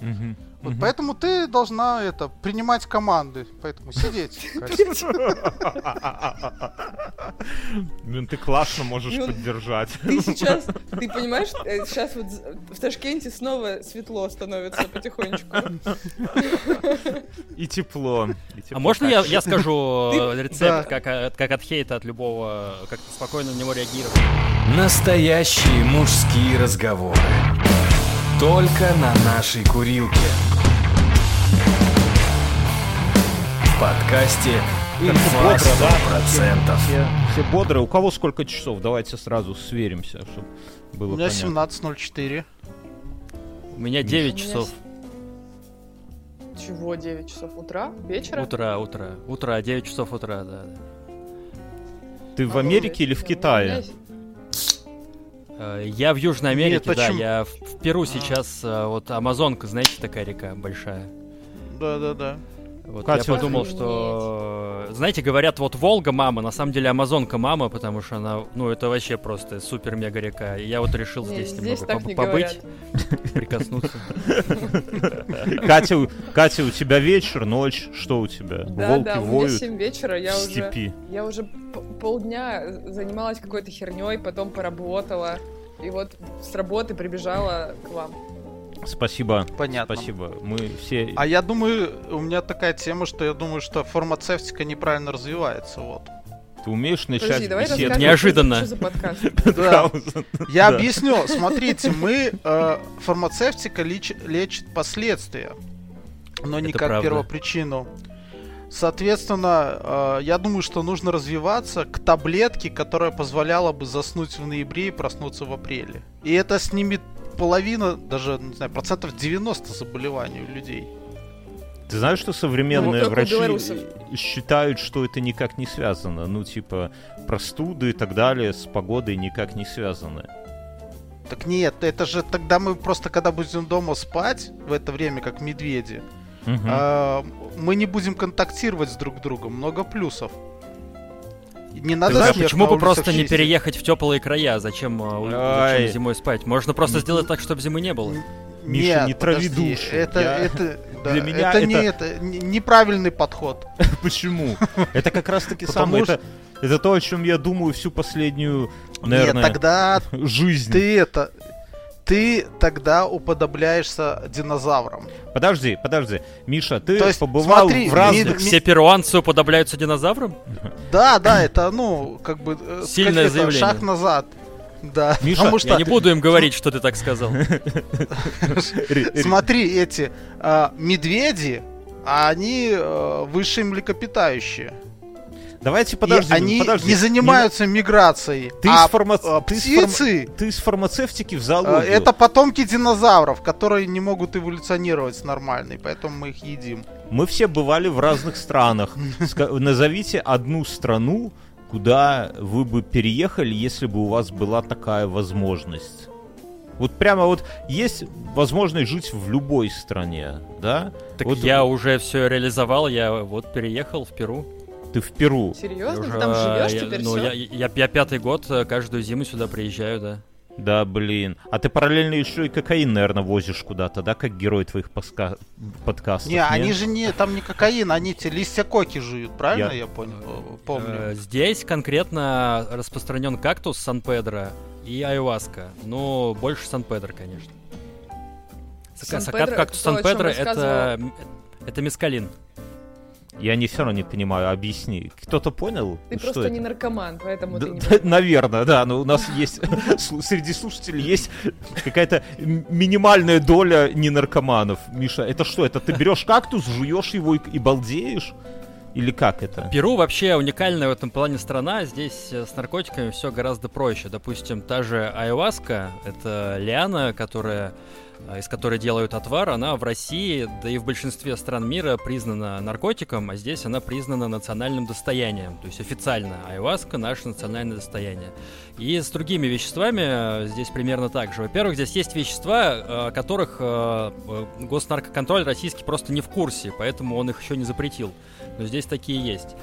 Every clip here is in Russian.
Мгм. Вот Мгм. поэтому ты должна это принимать команды, поэтому сидеть. Блин, ты классно можешь Ну, поддержать. Ты сейчас, ты понимаешь, э, сейчас вот в Ташкенте снова светло становится потихонечку. И тепло. А можно я, Как- я скажу э, рецепт, как, от- как от хейта, от любого, как-то спокойно на него реагировать? Настоящие мужские разговоры. Только на нашей курилке. В подкасте «Инфа бодро, да? 100%». Все, все бодрые. У кого сколько часов? Давайте сразу сверимся, чтобы было У меня понятно. 17.04. У меня 9 У меня часов Чего, 9 часов утра? Вечера? утра, утра, утра, 9 часов утра, да. да. Ты в Обалдеть. Америке или в Ну, Китае? у меня- Э, Я в Южной Америке, Нет, да, я в, в Перу А. сейчас, э, вот Амазонка, знаете, такая река большая. Да-да-да. Вот Катя, я подумал, что... Знаете, говорят, вот Волга мама, на самом деле Амазонка мама, потому что она, ну, это вообще просто супер-мега река. И я вот решил здесь, здесь немного не побыть, говорят. прикоснуться. Катя, у- Катя, у тебя вечер, ночь, что у тебя? Да, Волки да, у меня воют 7 вечера, я уже, я уже полдня занималась какой-то херней, потом поработала, и вот с работы прибежала к вам. Спасибо. Понятно. Спасибо. Мы все... А я думаю, у меня такая тема, что я думаю, что фармацевтика неправильно развивается. Вот. Ты умеешь начать Подожди, давай беседу? Неожиданно. что за подкаст. Да. Я объясню. Смотрите, мы э, фармацевтика леч- лечит последствия, но не Это как правда. первопричину. Соответственно, э, я думаю, что нужно развиваться к таблетке, которая позволяла бы заснуть в ноябре и проснуться в апреле. И это снимет половина, даже, не знаю, процентов 90 заболеваний у людей. Ты знаешь, что современные Ну, врачи считают, что это никак не связано? Ну, типа, простуды и так далее с погодой никак не связаны. Так нет, это же тогда мы просто, когда будем дома спать, в это время, как медведи, Мгм. а, мы не будем контактировать с друг другом. Много плюсов. Не надо знаешь, почему на бы просто не переехать в теплые края? Зачем, Ай. зачем зимой спать? Можно просто сделать так, чтобы зимы не было. Миша, Нет, не трави подожди, душу. Это, Я- это, да, Для меня это, не это- это не- неправильный подход. Почему? Это как раз-таки Потому самое... что- Это, это то, о чем я думаю всю последнюю, наверное, Нет, тогда жизнь. ты это, ты тогда уподобляешься динозаврам. Подожди, подожди. Миша, ты То есть, побывал смотри, в разных... ми- Все перуанцы уподобляются динозаврам? Да, да, это, ну, как бы... э, Сильное это заявление. Шаг назад. Да, Миша, потому Я что, не буду им говорить, что ты так сказал. Смотри, эти а, медведи, они э, высшие млекопитающие. Давайте подожди, они подожди. не занимаются миграцией. Ты а из фарма- а, ты из фарма- птицы Ты из фармацевтики в э, зоологию. это потомки динозавров, которые не могут эволюционировать нормально, и поэтому мы их едим. Мы все бывали в разных странах. Назовите одну страну, куда вы бы переехали, если бы у вас была такая возможность. Вот прямо вот есть возможность жить в любой стране, да? Так Вот я уже все реализовал, я вот переехал в Перу. Ты в Перу. Серьезно? Уже, Ты там живешь я- теперь ну, всё? я, я, я пятый год э, каждую зиму сюда приезжаю, да. Да, блин. А ты параллельно еще и кокаин, наверное, возишь куда-то, да, как герой твоих поска- подкастов? Не, они же не, там не кокаин, они те листья коки жуют, правильно Я- я, понял, э, помню? Э, Здесь конкретно распространен кактус Сан-Педро и айваска. Ну, больше Сан-Педро, конечно. Сан- Сан-Педро Кактус Сан-Педро это, это мескалин. Я не все равно не понимаю, объясни. Кто-то понял? Ты что просто это? не наркоман, поэтому Да- ты не да, Наверное, да, но у нас есть среди слушателей есть какая-то минимальная доля ненаркоманов. Миша, это что? Это ты берешь кактус, жуешь его и, и балдеешь? Или как это? Перу вообще уникальная в этом плане страна. Здесь э, с наркотиками все гораздо проще. Допустим, та же айваска, это лиана, которая из которой делают отвар, она в России, да и в большинстве стран мира признана наркотиком, а здесь она признана национальным достоянием. То есть официально айваска наше национальное достояние. И с другими веществами э, здесь примерно так же. Во-первых, здесь есть вещества, э, о которых э, э, госнаркоконтроль российский просто не в курсе, поэтому он их еще не запретил. Но здесь такие есть.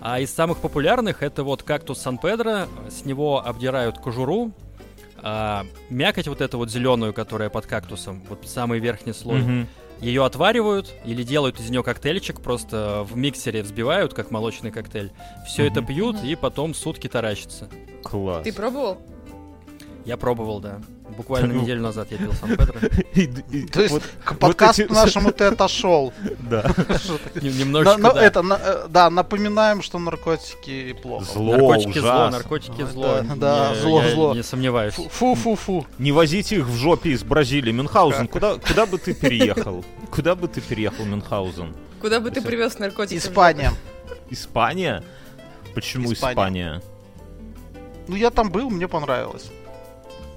А из самых популярных это вот кактус Сан-Педро. С него обдирают кожуру. А, мякоть вот эту вот зеленую, которая под кактусом, вот самый верхний слой. Мгм. ее отваривают или делают из нее коктейльчик, просто в миксере взбивают, как молочный коктейль. Все это Мгм. пьют Мгм. и потом сутки таращатся. Класс. Ты пробовал? Я пробовал, да. Буквально неделю назад я пил Сан-Педро. То есть к подкасту нашему ты отошел. Да. Немножечко, это, э, да, напоминаем, что наркотики плохо. Зло, Наркотики зло, наркотики зло. да, зло, зло. Не сомневаюсь. Фу-фу-фу. Не возите их в жопе из Бразилии. Мюнхгаузен, куда, куда бы ты переехал? Куда бы ты переехал, Мюнхгаузен? Куда бы ты привез наркотики? Испания. Испания? Почему. Испания? Ну, я там был, мне понравилось.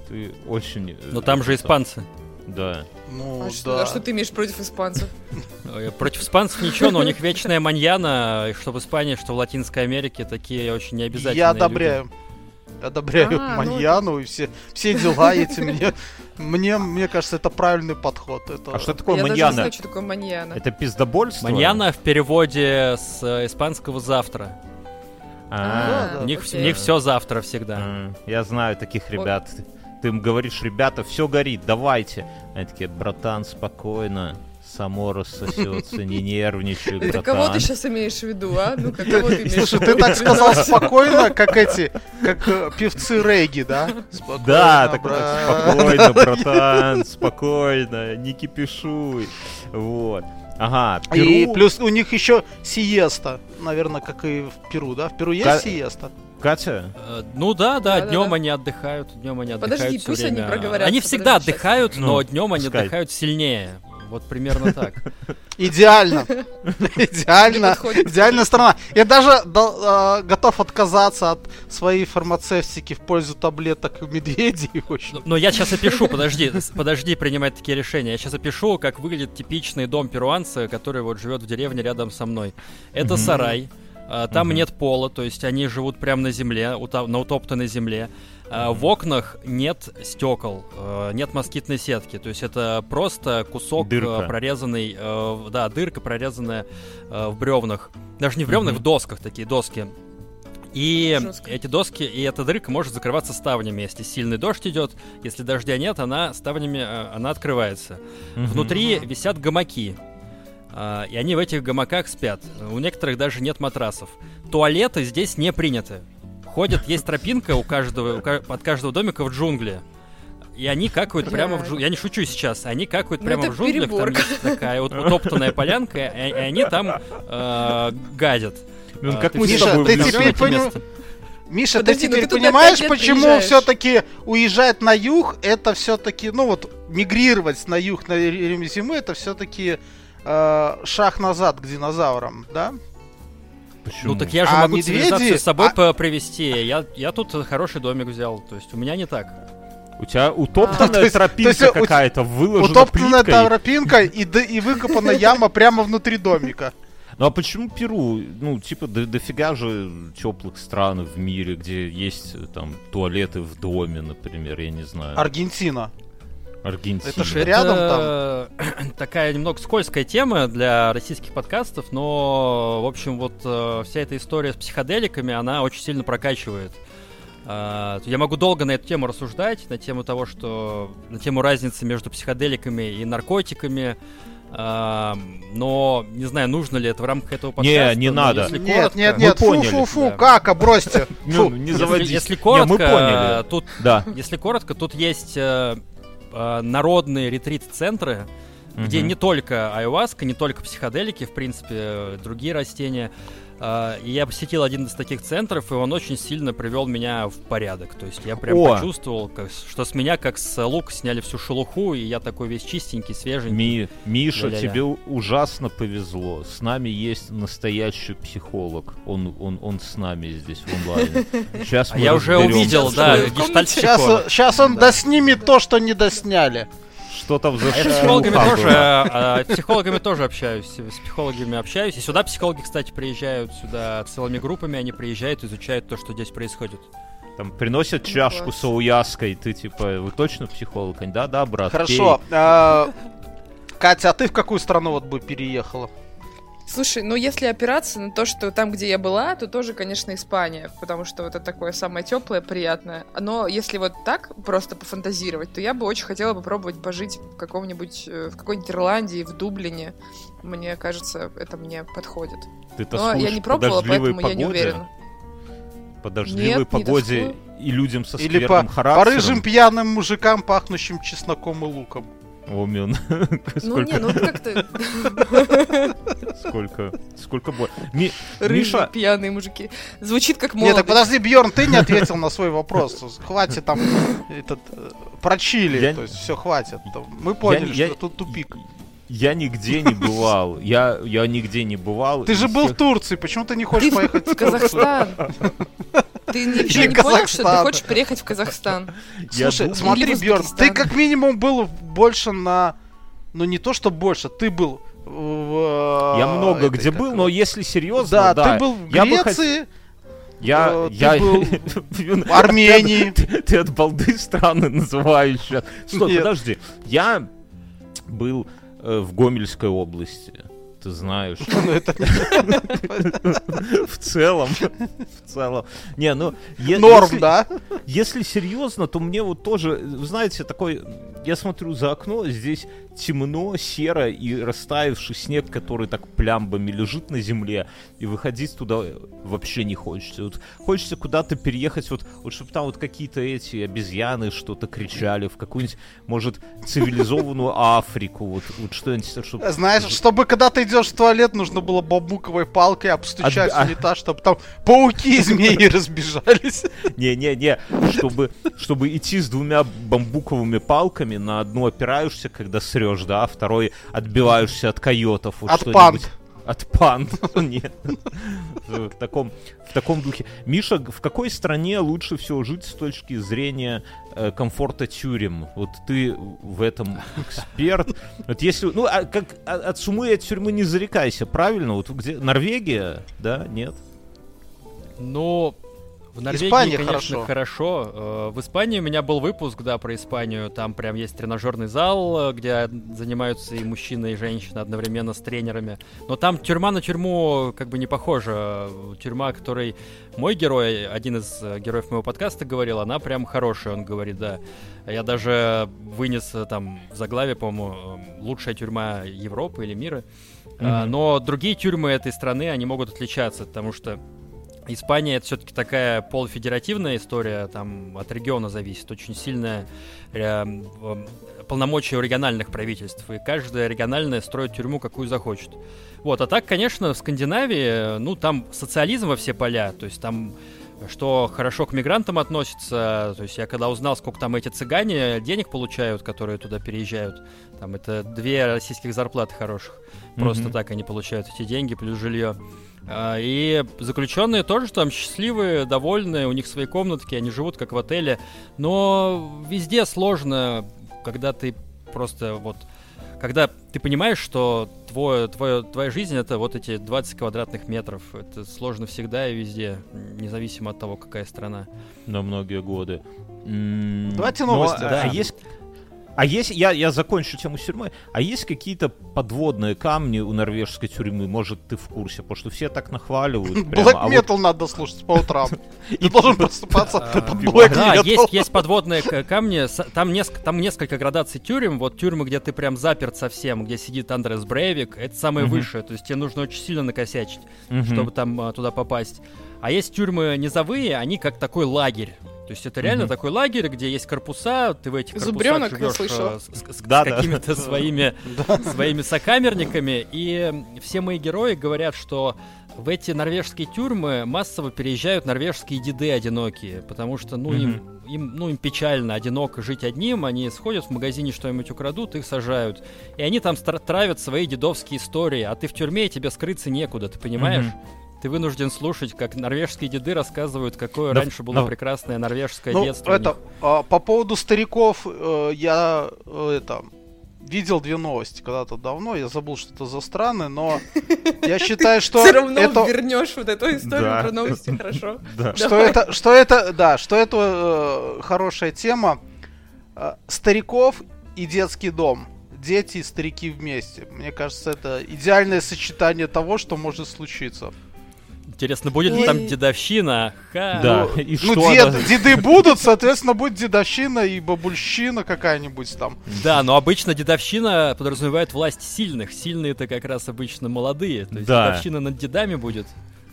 Ты очень... э, Но там же испанцы. Да. Ну, А что, да. а что ты имеешь против испанцев? Э, Против испанцев ничего, но у них вечная маньяна, и что в Испании, что в Латинской Америке, такие очень необязательные Я одобряю. Одобряю А, ну- маньяну и все, все дела эти. Мне, мне, мне кажется, это правильный подход. Это... А что такое Я не маньяна? знаю, что такое маньяна. Это пиздобольство? Маньяна в переводе с э, испанского завтра. А, Да, у них, окей. у них все завтра всегда. м, Я знаю таких ребят. Ты им говоришь, ребята, все горит, давайте. Они такие, братан, спокойно. Само рассосется, не нервничай, Это кого ты братан. сейчас имеешь в виду, а? Ну, как кого ты имеешь в Слушай, ты так сказал спокойно, как эти, как э, певцы регги, да? Спокойно, Да, так спокойно, братан, спокойно, не кипишуй. Вот. Ага, И Перу. плюс у них еще сиеста, наверное, как и в Перу, да? В Перу есть сиеста? Катя, Э, Ну да, да, Да-да-да. днем они отдыхают, днем они отдыхают Подожди, пусть они время. Они всегда подожди, щас. отдыхают, Ну, но днем они пускай. отдыхают сильнее. Вот примерно так. Идеально. Идеально. Идеальная страна. Я даже да, э, готов отказаться от своей фармацевтики в пользу таблеток медведей. Но- Но я сейчас опишу, подожди, подожди принимать такие решения. Я сейчас опишу, как выглядит типичный дом перуанца, который вот живет в деревне рядом со мной. Это сарай. Там Мгм. нет пола, то есть они живут прямо на земле, на утоптанной земле. А, В окнах нет стекол, э, нет москитной сетки, то есть это просто кусок Дырка. прорезанный, да, дырка прорезанная в бревнах, даже не в бревнах, Мгм. в досках такие доски. И Жестко. эти доски, и эта дырка может закрываться ставнями. Если сильный дождь идет, если дождя нет, она ставнями она открывается. Мгм. Внутри висят гамаки. А, И они в этих гамаках спят. У некоторых даже нет матрасов. Туалеты здесь не приняты. Ходят, есть тропинка у каждого, у от каждого домика в джунгли. И они какают прямо в джунглях. Я не шучу сейчас. Они какают Ну, прямо в джунглях. Там перебор. есть такая вот утоптанная полянка, и, и они там э, гадят. Ну, А, как то мы с Миша, тобой ты теперь поним- место. Миша, Подожди, ты ну теперь ты тут на понимаешь, почему все-таки уезжать на юг, это все-таки, ну вот, мигрировать на юг на время зимы, это все-таки шаг назад к динозаврам, да? Почему? Ну так я же А могу медведи- цивилизацию с собой а- привести. Я, я тут хороший домик взял. То есть у меня не так. У тебя А, то утоптанная есть- тропинка есть у- какая-то, выложена Утоптанная плиткой. тропинка и, д- и выкопана яма прямо внутри домика. Ну а почему Перу? Ну, типа, до- дофига же теплых стран в мире, где есть э, там туалеты в доме, например, я не знаю. Аргентина. Аргентина. это ж Слушай, рядом это такая немного скользкая тема для российских подкастов, но, в общем, вот э, вся эта история с психоделиками, она очень сильно прокачивает. А, Я могу долго на эту тему рассуждать, на тему того, что... на тему разницы между психоделиками и наркотиками, а, но не знаю, нужно ли это в рамках этого Не, подкаста. не но надо. если Нет, коротко- нет, нет, поняли, фу-фу-фу, да. кака, бросьте. Фу. не Если, заводись. если Не, коротко, мы поняли. тут Да. если коротко, тут есть э, народные ретрит-центры, где Мгм. не только айуаска, не только психоделики, в принципе, э, другие растения. И я посетил один из таких центров, и он очень сильно привел меня в порядок. То есть я прям О! почувствовал, как что с меня как с лука сняли всю шелуху, и я такой весь чистенький, свеженький. Ми- Миша, Ля-ля-ля. тебе ужасно повезло. С нами есть настоящий психолог. Он, он, он с нами здесь в онлайне. Сейчас А я уже увидел, да, гештальт Сейчас, сейчас он доснимет то, что не досняли. Что там за А я с психологами тоже, а, психологами тоже общаюсь, с психологами общаюсь. И сюда психологи, кстати, приезжают сюда целыми группами, они приезжают, изучают то, что здесь происходит. Там приносят Ну, чашку с ауяской, ты типа, вы точно психолог? Да, да, брат, Хорошо. а, Катя, а ты в какую страну вот бы переехала? Слушай, ну если опираться на то, что там, где я была, то тоже, конечно, Испания, потому что вот это такое самое теплое, приятное. Но если вот так просто пофантазировать, то я бы очень хотела попробовать пожить в каком-нибудь, э, в какой-нибудь Ирландии, в Дублине. Мне кажется, это мне подходит. Ты Но я не по пробовала, поэтому я не погоде? уверена. По дождливой Нет, не погоде тоскую. и людям со Или по, скверным по характером. рыжим пьяным мужикам, пахнущим чесноком и луком. Умен. Ну не, сколько, ну как-то сколько, сколько бо- Ми- Миша, пьяные мужики. Звучит как Нет, молодость. так подожди, Бьорн, ты не ответил на свой вопрос. Хватит там этот э, про Чили, Я- то есть все хватит. Мы поняли, я- что тут тупик. я нигде не бывал. Я, я нигде не бывал. Ты же был в всех- Турции, почему ты не хочешь Ты поехать в Казахстан. Ты ничего не понял, что ты хочешь переехать в Казахстан? Слушай, смотри, Бьорн, ты как минимум был больше на... Ну не то, что больше, ты был в... Я много где был, но если серьезно, Да, да, ты был в Греции, Я, э, ты я... в Армении. Ты, ты от балды страны называешь сейчас. Стой, Нет. подожди. Я был э, в Гомельской области. Ты знаешь. Ну, В целом. В целом. Не, ну... Норм, да? Если серьезно, то мне вот тоже, знаете, такой, я смотрю за окно, здесь темно, серо и растаявший снег, который так плямбами лежит на земле, и выходить туда вообще не хочется. Вот хочется куда-то переехать, вот, вот чтобы там вот какие-то эти обезьяны что-то кричали, в какую-нибудь, может, цивилизованную Африку, вот, вот что-нибудь, чтобы... Знаешь, чтобы когда ты идешь в туалет, нужно было бамбуковой палкой обстучать а- унитаз, чтобы там пауки и змеи разбежались. Не-не-не, чтобы, чтобы идти с двумя бамбуковыми палками, на одну опираешься, когда срешь, да, а второй отбиваешься от койотов. От что-нибудь. панд. От панд. Нет. В таком, в таком духе. Миша, в какой стране лучше всего жить с точки зрения э, комфорта тюрем? Вот ты в этом эксперт. Вот если, ну, а как а- от сумы и от тюрьмы не зарекайся, правильно? Вот где Норвегия, да, нет? Ну, в Норвегии, Испания конечно, хорошо. хорошо. Э, В Испании у меня был выпуск, да, про Испанию. Там прям есть тренажерный зал, э, где занимаются и мужчины, и женщины одновременно с тренерами. Но там тюрьма на тюрьму как бы не похожа. Тюрьма, которой мой герой, один из э, героев моего подкаста говорил, она прям хорошая, он говорит, да. Я даже вынес там в заглавие, по-моему, лучшая тюрьма Европы или мира. Мгм. Но другие тюрьмы этой страны, они могут отличаться, потому что Испания это все-таки такая полуфедеративная история, там от региона зависит, очень сильная э, полномочия у региональных правительств, и каждая региональная строит тюрьму, какую захочет. Вот, а так, конечно, в Скандинавии, э, ну, там социализм во все поля, то есть там что хорошо к мигрантам относится, то есть я когда узнал, сколько там эти цыгане денег получают, которые туда переезжают, там это две российских зарплаты хороших, просто Мгм. так они получают эти деньги плюс жилье. А, И заключенные тоже там счастливые, довольные, у них свои комнатки, они живут как в отеле. Но везде сложно, когда ты просто вот... Когда ты понимаешь, что твой, твой, твоя жизнь это вот эти 20 квадратных метров. Это сложно всегда и везде, независимо от того, какая страна. на многие годы. Давайте но, новости, а, да. А есть, а есть, я, я закончу тему с тюрьмой. А есть какие-то подводные камни у норвежской тюрьмы? Может, ты в курсе? Потому что все так нахваливают. а вот- Metal надо слушать по утрам. Ты должен просыпаться А, под Black Да, Metal. есть, есть подводные камни. Там, неск- там несколько градаций тюрем. Вот тюрьмы, где ты прям заперт совсем, где сидит Андрес Брейвик, это самое высшее. То есть тебе нужно очень сильно накосячить, чтобы там а, туда попасть. А есть тюрьмы низовые, они как такой лагерь. То есть это реально Мгм. такой лагерь, где есть корпуса, ты в этих корпусах Зубрёнок, живешь э, с, с- с Да, да. какими-то своими, своими сокамерниками. И все мои герои говорят, что в эти норвежские тюрьмы массово переезжают норвежские деды одинокие, потому что, ну, им, им, ну, им печально, одиноко жить одним, они сходят в магазине что-нибудь украдут, их сажают. И они там стра- травят свои дедовские истории, а ты в тюрьме, и тебе скрыться некуда, ты понимаешь? Мгм. Ты вынужден слушать, как норвежские деды рассказывают, какое Да, раньше было да. прекрасное норвежское Ну, детство. это, а, по поводу стариков, э, я э, это видел две новости когда-то давно, я забыл, что это за страны, но я считаю, что Все равно это, вернешь вот эту историю про новости, хорошо? Да. что это, что это, да, что это э, хорошая тема. Э, стариков и детский дом дети и старики вместе. Мне кажется, это идеальное сочетание того, что может случиться. Интересно, будет ли там дедовщина? Ха. Да, Ну, и ну, что дед- она- деды будут, соответственно, будет дедовщина и бабульщина какая-нибудь там. Да, но обычно дедовщина подразумевает власть сильных. Сильные это как раз обычно молодые. То есть Да. дедовщина над дедами будет.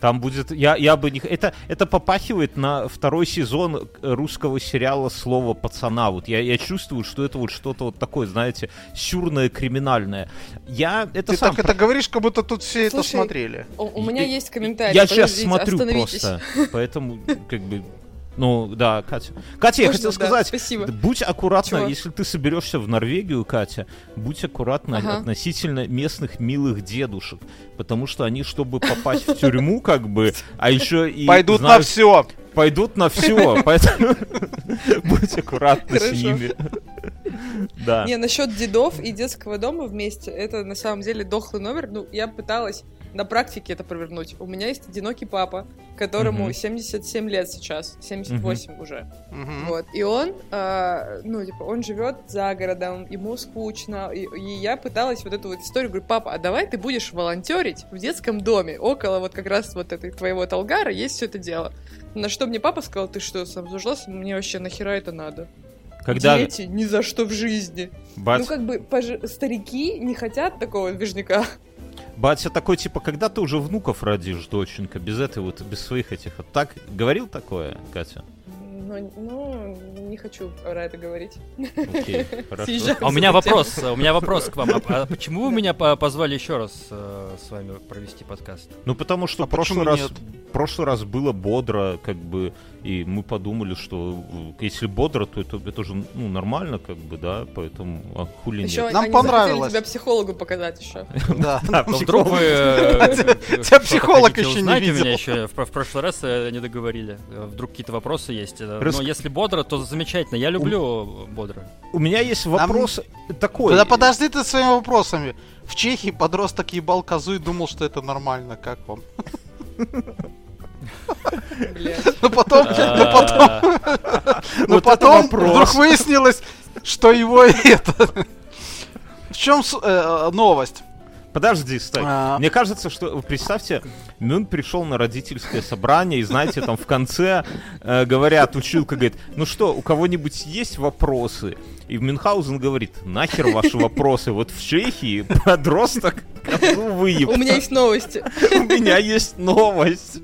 Там будет, я, я бы не... Это, это попахивает на второй сезон э, русского сериала «Слово пацана». Вот я, я чувствую, что это вот что-то вот такое, знаете, сюрное, криминальное. Я это Ты сам... так это говоришь, как будто тут все это Слушай, смотрели. У, у меня есть комментарий. Я сейчас смотрю просто, поэтому как бы... Ну, да, Катя. Катя, я Можно, хотел да, сказать, спасибо. будь аккуратна, Чего? если ты соберешься в Норвегию, Катя, будь аккуратна Ага. относительно местных милых дедушек, потому что они, чтобы попасть в тюрьму, как бы, а еще и Пойдут на все. пойдут на все, поэтому будь аккуратна с ними. Да. Не, насчет дедов и детского дома вместе, это на самом деле дохлый номер. Ну, я пыталась на практике это провернуть. У меня есть одинокий папа, которому Мгм. 77 лет сейчас, 78 уже. Мгм. Вот. И он, а, ну, типа, он живет за городом, ему скучно. И, и я пыталась вот эту вот историю, говорю, папа, а давай ты будешь волонтерить в детском доме. Около вот как раз вот этой твоего Талгара есть все это дело. На что мне папа сказал, ты что, сам зажлась? Мне вообще нахера это надо? Когда Дети ни за что в жизни. бать- Ну, как бы, пож- старики не хотят такого движника. Батя такой, типа, когда ты уже внуков родишь, доченька, без этой вот, без своих этих. Так, говорил такое, Катя? Ну, ну, не хочу про это говорить. Окей, хорошо. А у меня вопрос, у меня вопрос к вам. А, а почему вы меня по- позвали еще раз э, с вами провести подкаст? Ну, потому что А в прошлый раз, прошлый раз было бодро, как бы, и мы подумали, что э, если бодро, то это, это же, ну, нормально, как бы, да, поэтому, а хули Еще нет? Нам понравилось. тебя психологу показать еще. Да. Ну, вдруг вы... э, Тебя что-то психолог еще не видел. меня еще в, прошлый раз э, не договорили. Э, Вдруг какие-то вопросы есть. Рас- Но если бодро, то замечательно. Я люблю бодро. У меня есть вопрос такой. Да подожди ты своими вопросами. В Чехии подросток ебал козу и думал, что это нормально. Как вам? Но потом, но потом, А, но Вот это потом вдруг выяснилось, что его это... В чем э, новость? Подожди, стой. А. Мне кажется, что, представьте, Мюн пришел на родительское собрание, и, знаете, там в конце э, говорят, училка говорит, ну что, у кого-нибудь есть вопросы? И Мюнхгаузен говорит, нахер ваши вопросы, вот в Чехии подросток козу выеб. У меня есть новости. У меня есть новость.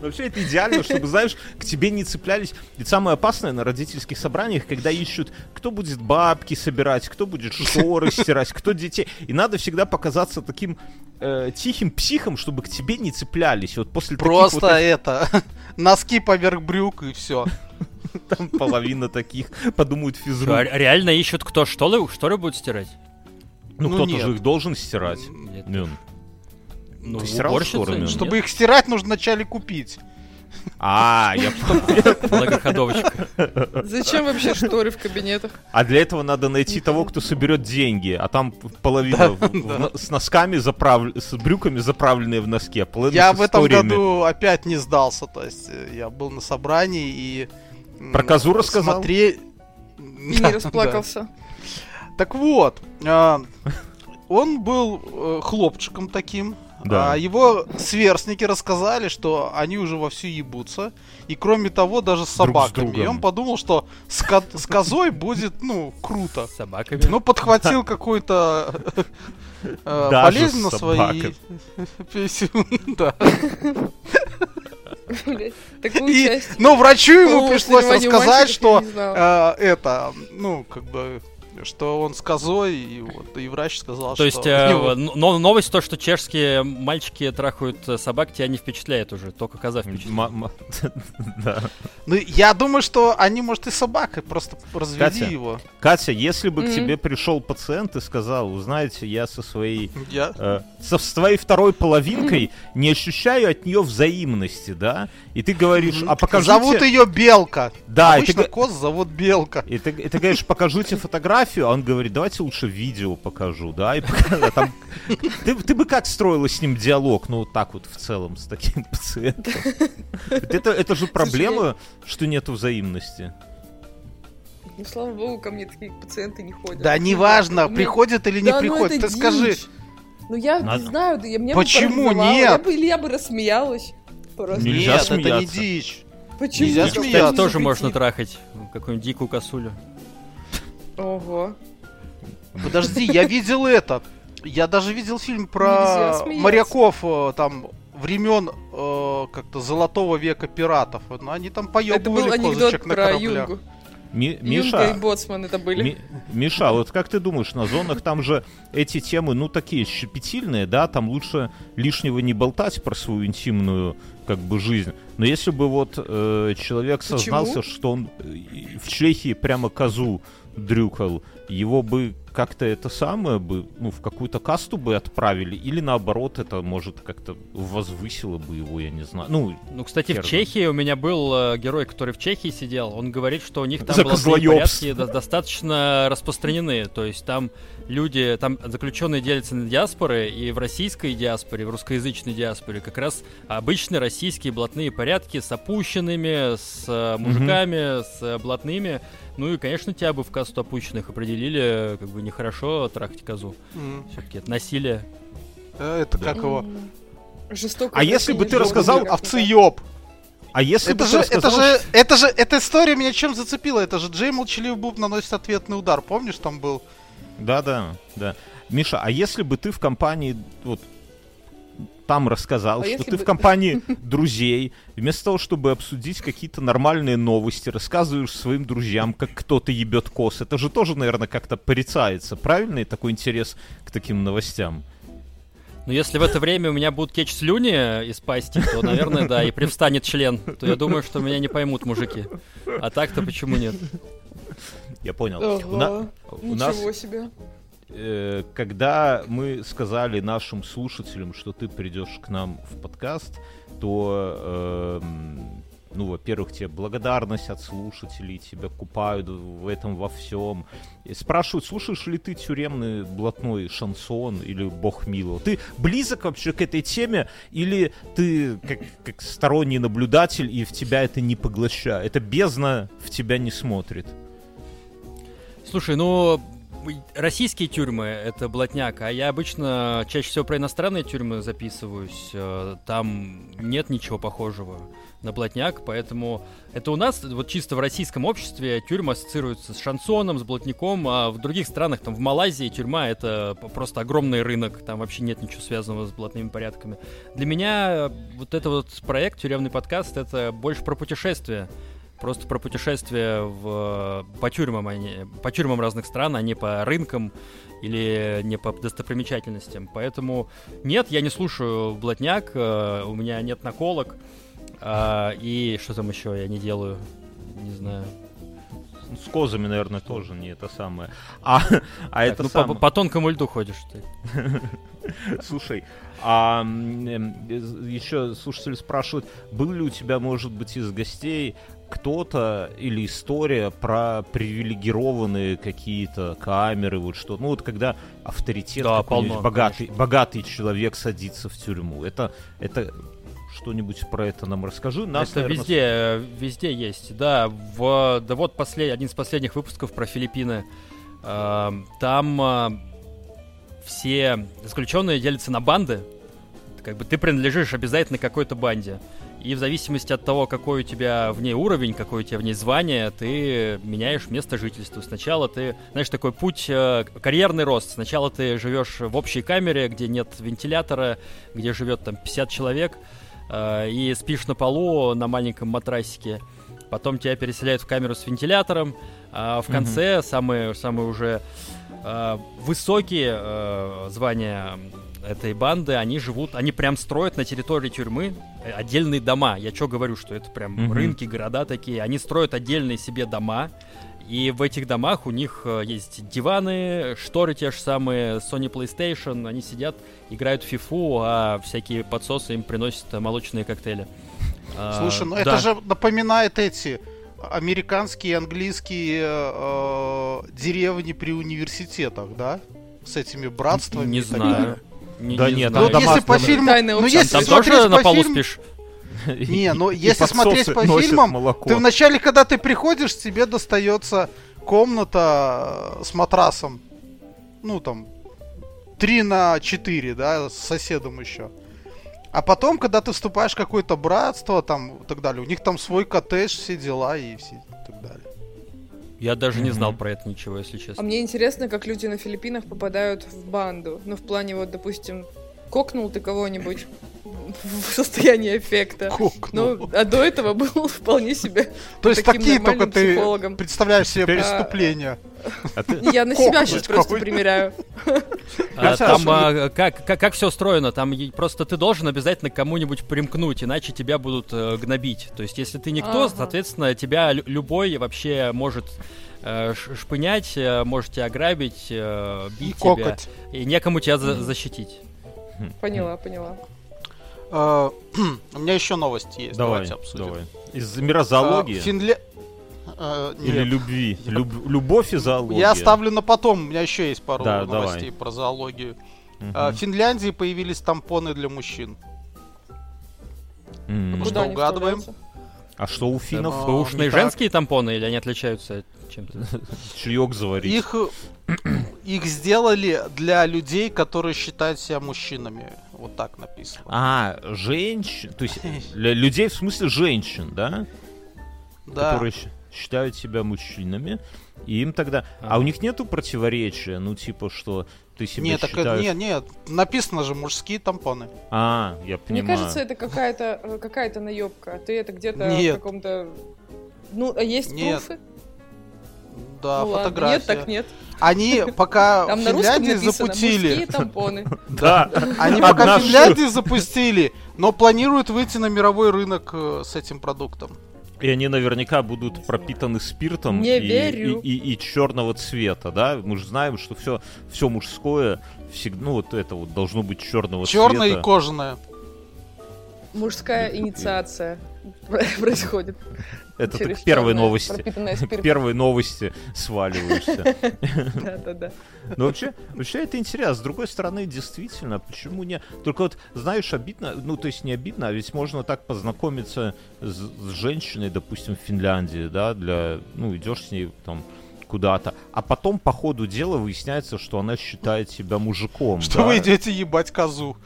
Вообще это идеально, чтобы, знаешь, к тебе не цеплялись. Ведь самое опасное на родительских собраниях, когда ищут, кто будет бабки собирать, кто будет шторы стирать, кто детей. И надо всегда показаться таким э, тихим психом, чтобы к тебе не цеплялись. Вот после таких Просто вот это... Носки поверх брюк и все. там половина таких подумают физрук. а реально ищут, кто шторы, шторы будет стирать? Ну, ну кто-то нет. же их должен стирать. Нет. Мюн. Ну, Ты стирал? Нет? Чтобы их стирать, нужно вначале купить. А, я. Многоходовочка. Зачем вообще шторы в кабинетах? А для этого надо найти того, кто соберет деньги, а там половина с носками заправ... с брюками заправленные в носки, а Я в этом году опять не сдался. То есть э, я был на собрании и... Про козу рассказал? смотре- И Да, не расплакался. Так вот, а, он был э, хлопчиком таким. Да. А его сверстники рассказали, что они уже вовсю ебутся. И кроме того, даже с Друг с собаками. и он подумал, что с, ко- с козой будет, ну, круто. С собаками. Ну, подхватил какую-то э, болезнь на свои собаками. да. И, но врачу ему пришлось рассказать, что э, это, ну, как бы, что он с козой, и вот, и врач сказал, То что... есть у э, него- но новость то, что чешские мальчики трахают э, собак, тебя не впечатляет уже, только коза впечатляет. Да. Ну, я думаю, что они, может, и собакой просто разведи Катя. его. Катя, если бы к тебе пришел пациент и сказал, вы знаете, я со своей Я... э, со своей второй половинкой не ощущаю от нее взаимности, да? И ты говоришь, а покажите... Зовут ее Белка. Да, и ты, Обычно г- коз зовут Белка. и ты, и ты говоришь, покажите фотографию, а он говорит, давайте лучше видео покажу, да? И пока- там- ты, ты бы как строила с ним диалог, ну вот так вот в целом, с таким пациентом? Это, это же проблема, что нету взаимности. Ну, слава богу, ко мне такие пациенты не ходят. Да неважно, меня- приходят или не Да ну приходят. Ты скажи, дичь. Ну я Надо- не знаю, да я мне Почему бы нет? Я бы, или я бы рассмеялась. Просто. Нельзя нет, это не смеяться. дичь. Почему? нельзя смеяться. тоже можно трахать. Какую-нибудь дикую косулю. Ого. Подожди, я видел этот. Я даже видел фильм про моряков э, там времен э, как-то золотого века пиратов. Ну, Они там поебывали козочек на про кораблях. Юнгу. Ми- Юнга и Миша, Боцман это были. Ми- Миша, вот как ты думаешь, на зонах там же эти темы, ну, такие щепетильные, да, там лучше лишнего не болтать про свою интимную, как бы, жизнь. Но если бы вот э, человек Почему? сознался, что он э, в Чехии прямо козу дрюкал, его бы как-то это самое бы, ну, в какую-то касту бы отправили, или наоборот, это, может, как-то возвысило бы его, я не знаю. Ну, Ну, кстати, в. Чехии у меня был э, герой, который в Чехии сидел. Он говорит, что у них там За порядки до- достаточно распространены. То есть там люди, там заключенные делятся на диаспоры, и в российской диаспоре, в русскоязычной диаспоре как раз обычные российские блатные порядки с опущенными, с э, мужиками, с э, блатными. Ну и, конечно, тебя бы в касту опущенных определили, как бы нехорошо трахать козу. М. Все-таки это насилие. Э, Это как его? М, Жестоко. А если бы ты рассказал Овцеёб. а если бы Это ты же, это рассказал, же, это же, эта история меня чем зацепила? Это же Джей Молчаливый Буб наносит ответный удар. Помнишь, там был? Да, да, да. Миша, а если бы ты в компании вот там рассказал, А что ты бы- в компании друзей, вместо того, чтобы обсудить какие-то нормальные новости, рассказываешь своим друзьям, как кто-то ебет кос, это же тоже, наверное, как-то порицается. Правильный такой интерес к таким новостям? Но если в это время у меня будут течь слюни из пасти, то, наверное, да, и привстанет член, то я думаю, что меня не поймут мужики. А так-то почему нет? Я понял. У на- у нас ничего себе. Э, когда мы сказали нашим слушателям, что ты придешь к нам в подкаст, то, эм, ну, во-первых, тебе благодарность от слушателей, тебя купают в этом во всем. Спрашивают, слушаешь ли ты тюремный блатной шансон или бог мило? Ты близок вообще к этой теме или ты как, как сторонний наблюдатель и в тебя это не поглощает? Это бездна в тебя не смотрит? Слушай, ну, российские тюрьмы — это блатняк, а я обычно чаще всего про иностранные тюрьмы записываюсь. э, Там нет ничего похожего на блатняк, поэтому это у нас вот чисто в российском обществе тюрьма ассоциируется с шансоном, с блатником, а в других странах, там в Малайзии тюрьма — это просто огромный рынок, там вообще нет ничего связанного с блатными порядками. Для меня вот это вот проект, тюремный подкаст, это больше про путешествия. Просто про путешествия в, по тюрьмам, не, по тюрьмам разных стран, а не по рынкам или не по достопримечательностям. Поэтому нет, я не слушаю блатняк, э, у меня нет наколок. а, и что там еще я не делаю? Не знаю. С козами, наверное, тоже не это самое. А, а Так, это ну, по, сам- по тонкому льду ходишь ты. Слушай, а э, еще слушатели спрашивают, был ли у тебя, может быть, из гостей кто-то или история про привилегированные какие-то камеры, вот что, ну вот когда авторитет Да, полно, богатый, богатый человек садится в тюрьму, это это что-нибудь про это нам расскажи. Нас, Это наверно, везде, э, везде есть. Да, в, да вот послед, один из последних выпусков про Филиппины. Эм, Там э, все заключенные делятся на банды. Как бы ты принадлежишь обязательно какой-то банде. И в зависимости от того, какой у тебя в ней уровень, какое у тебя в ней звание, ты меняешь место жительства. Сначала ты, знаешь, такой путь, э, карьерный рост. Сначала ты живешь в общей камере, где нет вентилятора, где живет там 50 человек, э, и спишь на полу на маленьком матрасике. Потом тебя переселяют в камеру с вентилятором. А в конце самые, самые уже э, высокие э, звания этой банды, они живут, они прям строят на территории тюрьмы э, отдельные дома. Я что говорю, что это прям Мгм. рынки, города такие. Они строят отдельные себе дома, и в этих домах у них э, есть диваны, шторы те же самые, Sony PlayStation, они сидят, играют в фифу, а всякие подсосы им приносят э, молочные коктейли. А, Слушай, ну да. это же напоминает эти американские, английские э, деревни при университетах, да? С этими братствами. Не знаю. Не- Да не нет, Ну, если по фильму, ну если Там смотреть тоже на по полу фильму- спишь? Не, ну если смотреть по фильмам, молоко. ты вначале, когда ты приходишь, тебе достается комната с матрасом. Ну, там, 3 на 4, да, с соседом еще. А потом, когда ты вступаешь в какое-то братство, там, и так далее, у них там свой коттедж, все дела и все. Я даже не знал про это ничего, если А честно. мне интересно, как люди на Филиппинах попадают в банду. Ну, в плане, вот, допустим, кокнул ты кого-нибудь в состоянии эффекта. Кокнул. Ну, а до этого был вполне себе. То есть такие только нормальным ты психологом. представляешь себе Теперь- преступления. А ты- Я на себя Кокнуть сейчас просто примеряю. А, там а, как, как, как все устроено? Там просто ты должен обязательно кому-нибудь примкнуть, иначе тебя будут э, гнобить. То есть, если ты никто, Ага. соответственно, тебя лю- любой вообще может э, шпынять, э, может тебя ограбить, И бить тебя. кокать. И некому тебя за- защитить. Поняла, поняла. Э, У меня еще новости есть. Давай, Давайте обсудим. давай. Из мира зоологии? А, Финле- э, Или любви? Люб- Любовь и зоология. Я оставлю на потом, у меня еще есть пару Да, новостей давай. про зоологию. А, В Финляндии появились тампоны для мужчин. М. Что, Куда они угадываем? А что у финнов? А, Бэушные женские тампоны или они отличаются чем-то? Чаек заварить. Их, их сделали для людей, которые считают себя мужчинами. Вот так написано. А, женщин, то есть для людей в смысле женщин, да? да. Которые считают себя мужчинами. И им тогда... А у них нету противоречия? Ну, типа, что ты себя Нет, так считаешь... нет, нет, написано же мужские тампоны. А, я Мне понимаю. кажется, это какая-то э, какая-то наебка. Ты это где-то в каком-то... Ну, а есть Нет. пруфы? Да, ну, ладно. фотография. Нет, так нет. Они пока Там на Финляндии написано запустили. Да. Они пока. Финляндии запустили, но планируют выйти на мировой рынок э, с этим продуктом. И они наверняка будут пропитаны спиртом Не и, верю. и, черного цвета, да? Мы же знаем, что все, все мужское всегда, ну вот это вот должно быть черного Черное цвета. и кожаное. Мужская инициация происходит. Это ты через к первой чёрное, новости. первой новости сваливаешься. Да-да-да. Но вообще, вообще это интересно. С другой стороны, действительно, почему не... Только вот, знаешь, обидно, ну, то есть не обидно, а ведь можно так познакомиться с, с женщиной, допустим, в Финляндии, да, для... Ну, идешь с ней там куда-то, а потом по ходу дела выясняется, что она считает себя мужиком. Что да. вы идете ебать козу.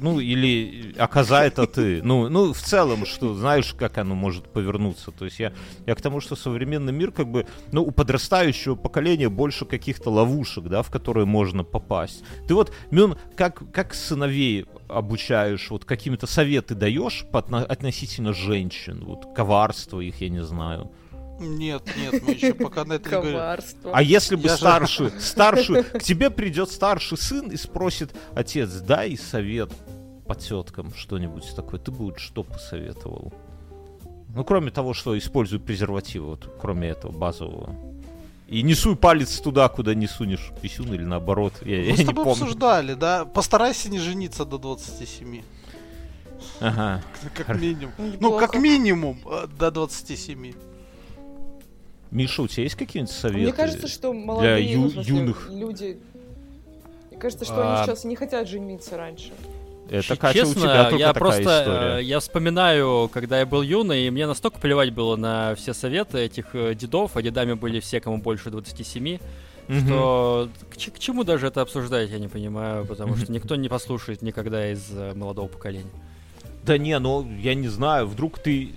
Ну, или а коза это ты. Ну, ну, в целом, что знаешь, как оно может повернуться. То есть я, я к тому, что современный мир, как бы, ну, у подрастающего поколения больше каких-то ловушек, да, в которые можно попасть. Ты вот, Мюн, как, как сыновей обучаешь, вот какими-то советы даешь по отно- относительно женщин, вот коварство их, я не знаю. Нет, нет, мы еще пока на это не говорим. А если бы Я же- старший, старший, к тебе придет старший сын и спросит, отец, дай совет по теткам что-нибудь такое, ты бы вот что посоветовал? Ну, кроме того, что используй презервативы, вот, кроме этого базового. И не суй палец туда, куда не сунешь писюн или наоборот, я, я Мы с не тобой помню. обсуждали, да? Постарайся не жениться до 27. Ага. Как минимум. Ну, Неплохо. как минимум э, до 27. Миша, у тебя есть какие-нибудь советы? Мне кажется, что молодые ю- в смысле, юных. люди... Мне кажется, что А. они сейчас не хотят жениться раньше. Это, Катя, Честно, у тебя я такая просто история. э, я вспоминаю, когда я был юный, и мне настолько плевать было на все советы этих э, дедов, а дедами были все, кому больше 27, Мгм. что к, ч- к чему даже это обсуждать, я не понимаю, потому что никто не послушает никогда из э, молодого поколения. Да не, ну, я не знаю, вдруг ты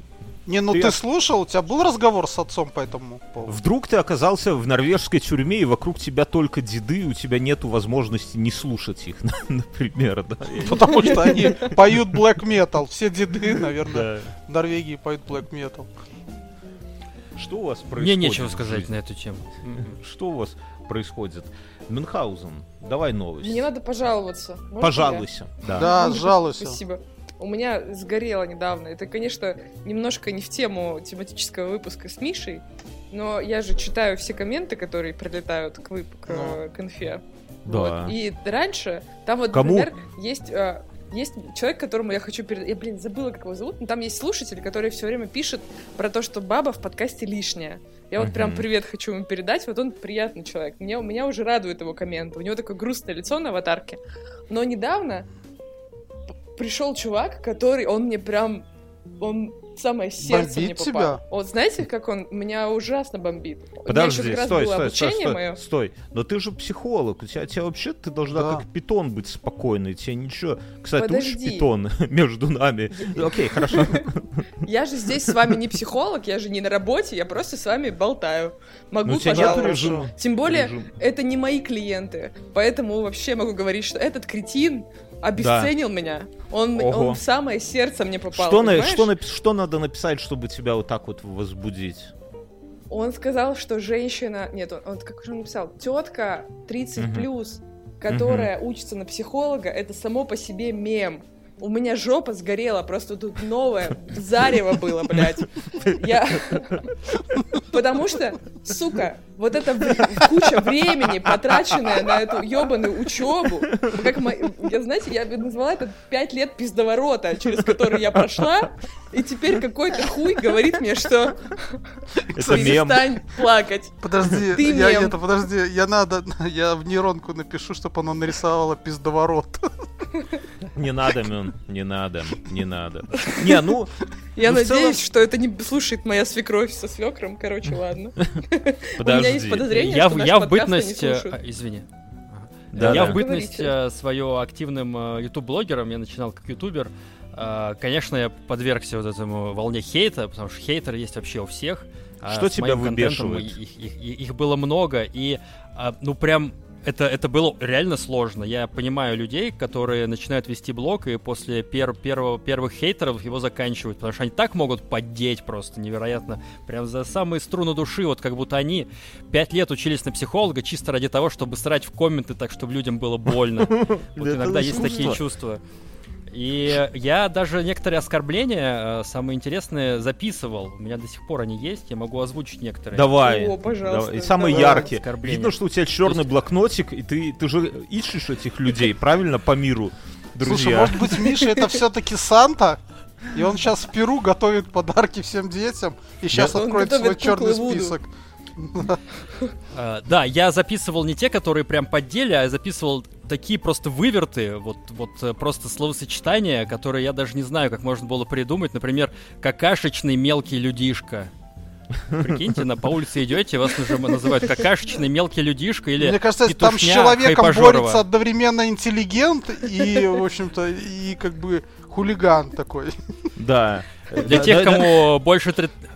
Не, ну Ты ты, слушал, у тебя был разговор с отцом по этому поводу? Вдруг ты оказался в норвежской тюрьме, и вокруг тебя только деды, и у тебя нету возможности не слушать их, например, да? Потому что они поют black metal. Все деды, наверное, в Норвегии поют black metal. Что у вас происходит? Мне нечего сказать на эту тему. Что у вас происходит? Мюнхгаузен, давай новость. Мне надо пожаловаться. Можно Пожалуйся. Да. Да, жалуйся. Спасибо. У меня сгорело недавно. Это, конечно, немножко не в тему тематического выпуска с Мишей, но я же читаю все комменты, которые прилетают к, вып- к, э, к инфе. Да. Вот. И раньше там вот, Кому? например, есть, э, есть человек, которому я хочу передать... Я, блин, забыла, как его зовут, но там есть слушатель, который все время пишет про то, что баба в подкасте лишняя. Я вот прям Мгм. привет хочу ему передать. Вот он приятный человек. Меня, меня уже радует его комменты. У него такое грустное лицо на аватарке. Но недавно пришел чувак, который, он мне прям, он самое сердце Бомбит мне попал. тебя? Вот знаете, как он меня ужасно бомбит? Подожди, стой, стой, стой, стой, мое. стой. Но ты же психолог, у тебя, тебя вообще ты должна Да. как питон быть спокойной, тебе ничего. Кстати, Подожди. питон между нами. Окей, хорошо. Я же здесь с вами не психолог, я же не на работе, я просто с вами болтаю. Могу, Ну, пожалуйста. Тем более, это не мои клиенты, поэтому вообще могу говорить, что этот кретин обесценил меня. Он, Ого. он в самое сердце мне попал. Что, на- что, напи- что надо написать, чтобы тебя вот так вот возбудить? Он сказал, что женщина... Нет, он, он как же он написал? Тетка 30 Мгм. плюс, которая учится на психолога, это само по себе мем. У меня жопа сгорела, просто тут новое зарево было, блядь. Я... Потому что, сука, вот эта куча времени, потраченная на эту ебаную учебу, как мо- я, знаете, я назвала это пять лет пиздоворота, через который я прошла, и теперь какой-то хуй говорит мне, что Это мем. перестань плакать. Подожди, Ты я мем. это, подожди, я надо, я в нейронку напишу, чтобы она нарисовала пиздоворот. Не надо, Мюн, не надо, не надо. Не, ну, Я Ну, в целом- надеюсь, что это не слушает моя свекровь со свекром. Короче, ладно. У меня подожди. есть подозрение, Я, что я в бытность... э, а, Извини. Да, я да. в бытность Говорите. свою активным э, ютуб-блогером, я начинал как ютубер. Э, Конечно, я подвергся вот этому волне хейта, потому что хейтер есть вообще у всех. А Что тебя выбешивает? Их, их- их- их было много, и а, ну прям это, это было реально сложно. Я понимаю людей, которые начинают вести блог и после пер- первого, первых хейтеров его заканчивают, потому что они так могут поддеть просто невероятно. Прям за самые струны души, вот как будто они пять лет учились на психолога чисто ради того, чтобы срать в комменты так, чтобы людям было больно. Вот иногда есть такие чувства. И я даже некоторые оскорбления, э, самые интересные, записывал. У меня до сих пор они есть, я могу озвучить некоторые. Давай. О, пожалуйста, давай. И самые давай. яркие. Оскорбления. Видно, что у тебя черный блокнотик, и ты, ты же ищешь этих людей, правильно, по миру, Слушай, друзья. может быть, Миша это все-таки Санта? И он сейчас в Перу готовит подарки всем детям, и сейчас откроет свой черный куклы Вуду. Э, да, я записывал не те, которые прям поддели, а я записывал такие просто выверты, вот, вот э, просто словосочетания, которые я даже не знаю, как можно было придумать. Например, какашечный мелкий людишка. Прикиньте, на по улице идете, вас уже называют какашечный мелкий людишка или Мне кажется, там с человеком Хайпажорова. борется одновременно интеллигент и, в общем-то, и как бы хулиган такой. Да. Для Да, тех, да, да. кому больше... три- э, т-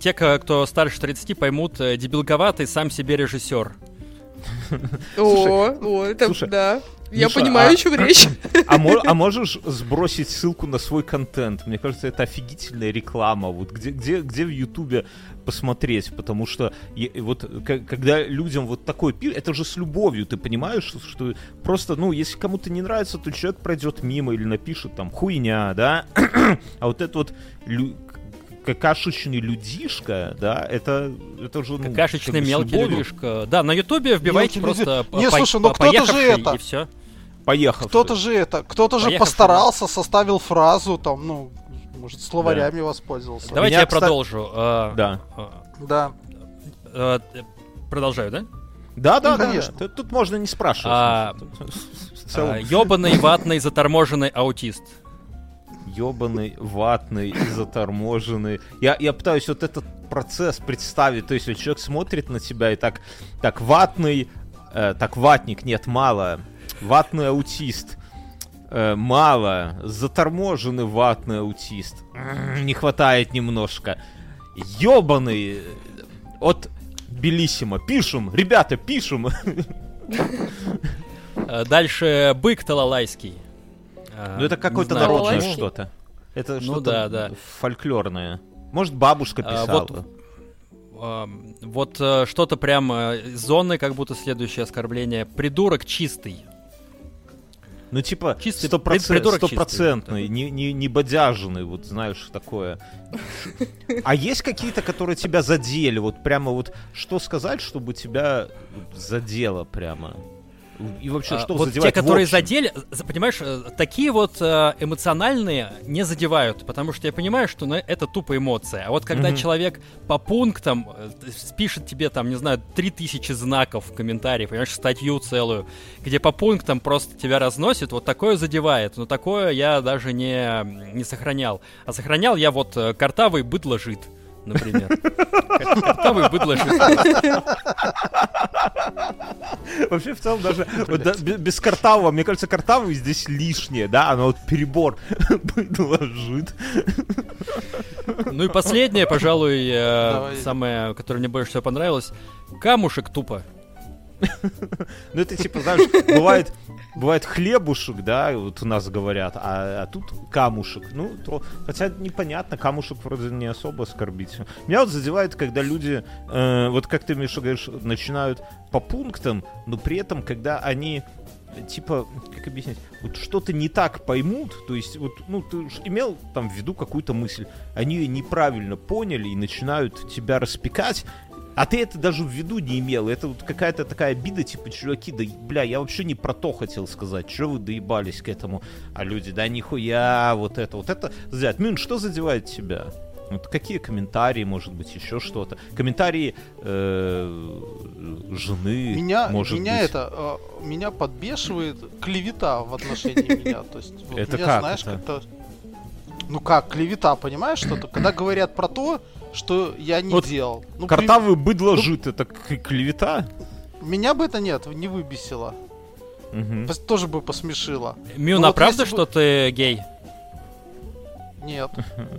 Те, ко- кто старше 30, поймут, э, дебилговатый сам себе режиссер. О, о, это да. Я Миша, понимаю, а- о чем речь. А, а можешь сбросить ссылку на свой контент? Мне кажется, это офигительная реклама. Вот где, где, где в Ютубе посмотреть? Потому что е- вот к- когда людям вот такой пир, это же с любовью, ты понимаешь, что- что просто, ну, если кому-то не нравится, то человек пройдет мимо или напишет там хуйня, да? а вот это вот лю- какашечный людишка, да, это, это же, ну, Какашечный как мелкий любовью. людишка. Да, на ютубе вбивайте Мелкий просто люди- Не, по- слушай, по- ну кто-то же это- и все. Поехавший. Кто-то же это, кто-то же постарался, составил фразу, там, ну, может, словарями воспользовался. Давайте Меня, я кстати- продолжу. Э, Да. э, Да. э, Продолжаю, да? Да, да, Ну, да, конечно. да. Тут, можно не спрашивать. А, Ёбаный, ватный, заторможенный аутист. Ебаный, ватный, заторможенный. Я, я пытаюсь вот этот процесс представить. То есть, вот человек смотрит на тебя и так, так ватный, э, так ватник, нет, мало. Ватный аутист. Э, мало. Заторможенный ватный аутист. Не хватает немножко. Ебаный. э, От Белиссимо. Пишем, ребята, пишем. Э, Дальше бык талалайский. Э, Ну это какое-то народное что-то. Это Ну что-то да, да. фольклорное. Может, бабушка А, писала. вот- Эм, Вот э, что-то прямо из зоны, как будто следующее оскорбление. Придурок чистый. Ну, типа, чистый. стопроцентный, не, не, не бодяженный, вот знаешь, такое. А есть какие-то, которые тебя задели? Вот прямо вот что сказать, чтобы тебя задело прямо? И вообще, А, что вот задевать те, которые задели, за- понимаешь, э, такие вот э, эмоциональные не задевают, потому что я понимаю, что ну, это тупо эмоция. А вот когда Мгм. человек по пунктам э, пишет тебе там, не знаю, 3000 знаков в комментарии, понимаешь, статью целую, где по пунктам просто тебя разносит, вот такое задевает. Но такое я даже не, не сохранял. А сохранял я вот картавый быдло жит, например. Кар- Картавый быдло. Вообще, в целом, даже вот, да, бе- без картавого, мне кажется, картавый здесь лишнее, да, оно вот перебор ложит. Ну и последнее, пожалуй, э, Давай. самое, которое мне больше всего понравилось. Камушек тупо. Ну, это типа, знаешь, бывает, бывает хлебушек, да, вот у нас говорят, а, а тут камушек. Ну, то, хотя непонятно, камушек вроде не особо оскорбить. Меня вот задевает, когда люди, э, вот как ты, Миша, говоришь, начинают по пунктам, но при этом, когда они типа, как объяснить, вот что-то не так поймут, то есть, вот, ну, ты ж имел там в виду какую-то мысль, они ее неправильно поняли и начинают тебя распекать, а ты это даже в виду не имел. Это вот какая-то такая обида, типа, чуваки, да, бля, я вообще не про то хотел сказать. Что вы доебались к этому? А люди, да нихуя, вот это, вот это. Взять. Мин, что задевает тебя? Вот какие комментарии, может быть, еще что-то? Комментарии э, жены, Меня, может меня быть. это, э, меня подбешивает клевета в отношении меня. То есть, вот Это меня, как знаешь, как-то... Ну как, клевета, понимаешь, что-то? Когда говорят про то, что я не Вот делал. Ну, Картавый быдло ну- жит, это клевета? при- Меня бы это нет, не выбесило. Пос- Тоже бы посмешило. Мюн, Ну а вот правда, бы- что ты гей? Нет.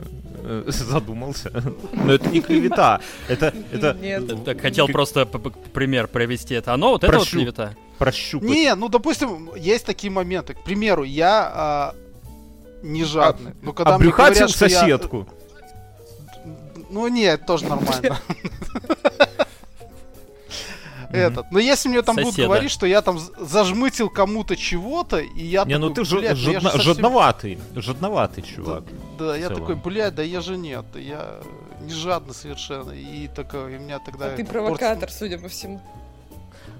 Задумался. Но это не клевета. Это, это Нет. Так, хотел просто пример привести. Это оно, вот это вот клевета? прощупать. Не, ну допустим, есть такие моменты. К примеру, я а, не жадный. Ну, когда мне говорят, что я- соседку. Ну нет, тоже нормально. Этот. Но если мне там будут говорить, что я там зажмытил кому-то чего-то, и я Не, ну ты же «Блядь, да я же жадно- жадноватый. Жадноватый чувак. Да, я такой, блядь, да я же нет, я не жадный совершенно. И такой, и меня тогда... А ты провокатор, судя по всему.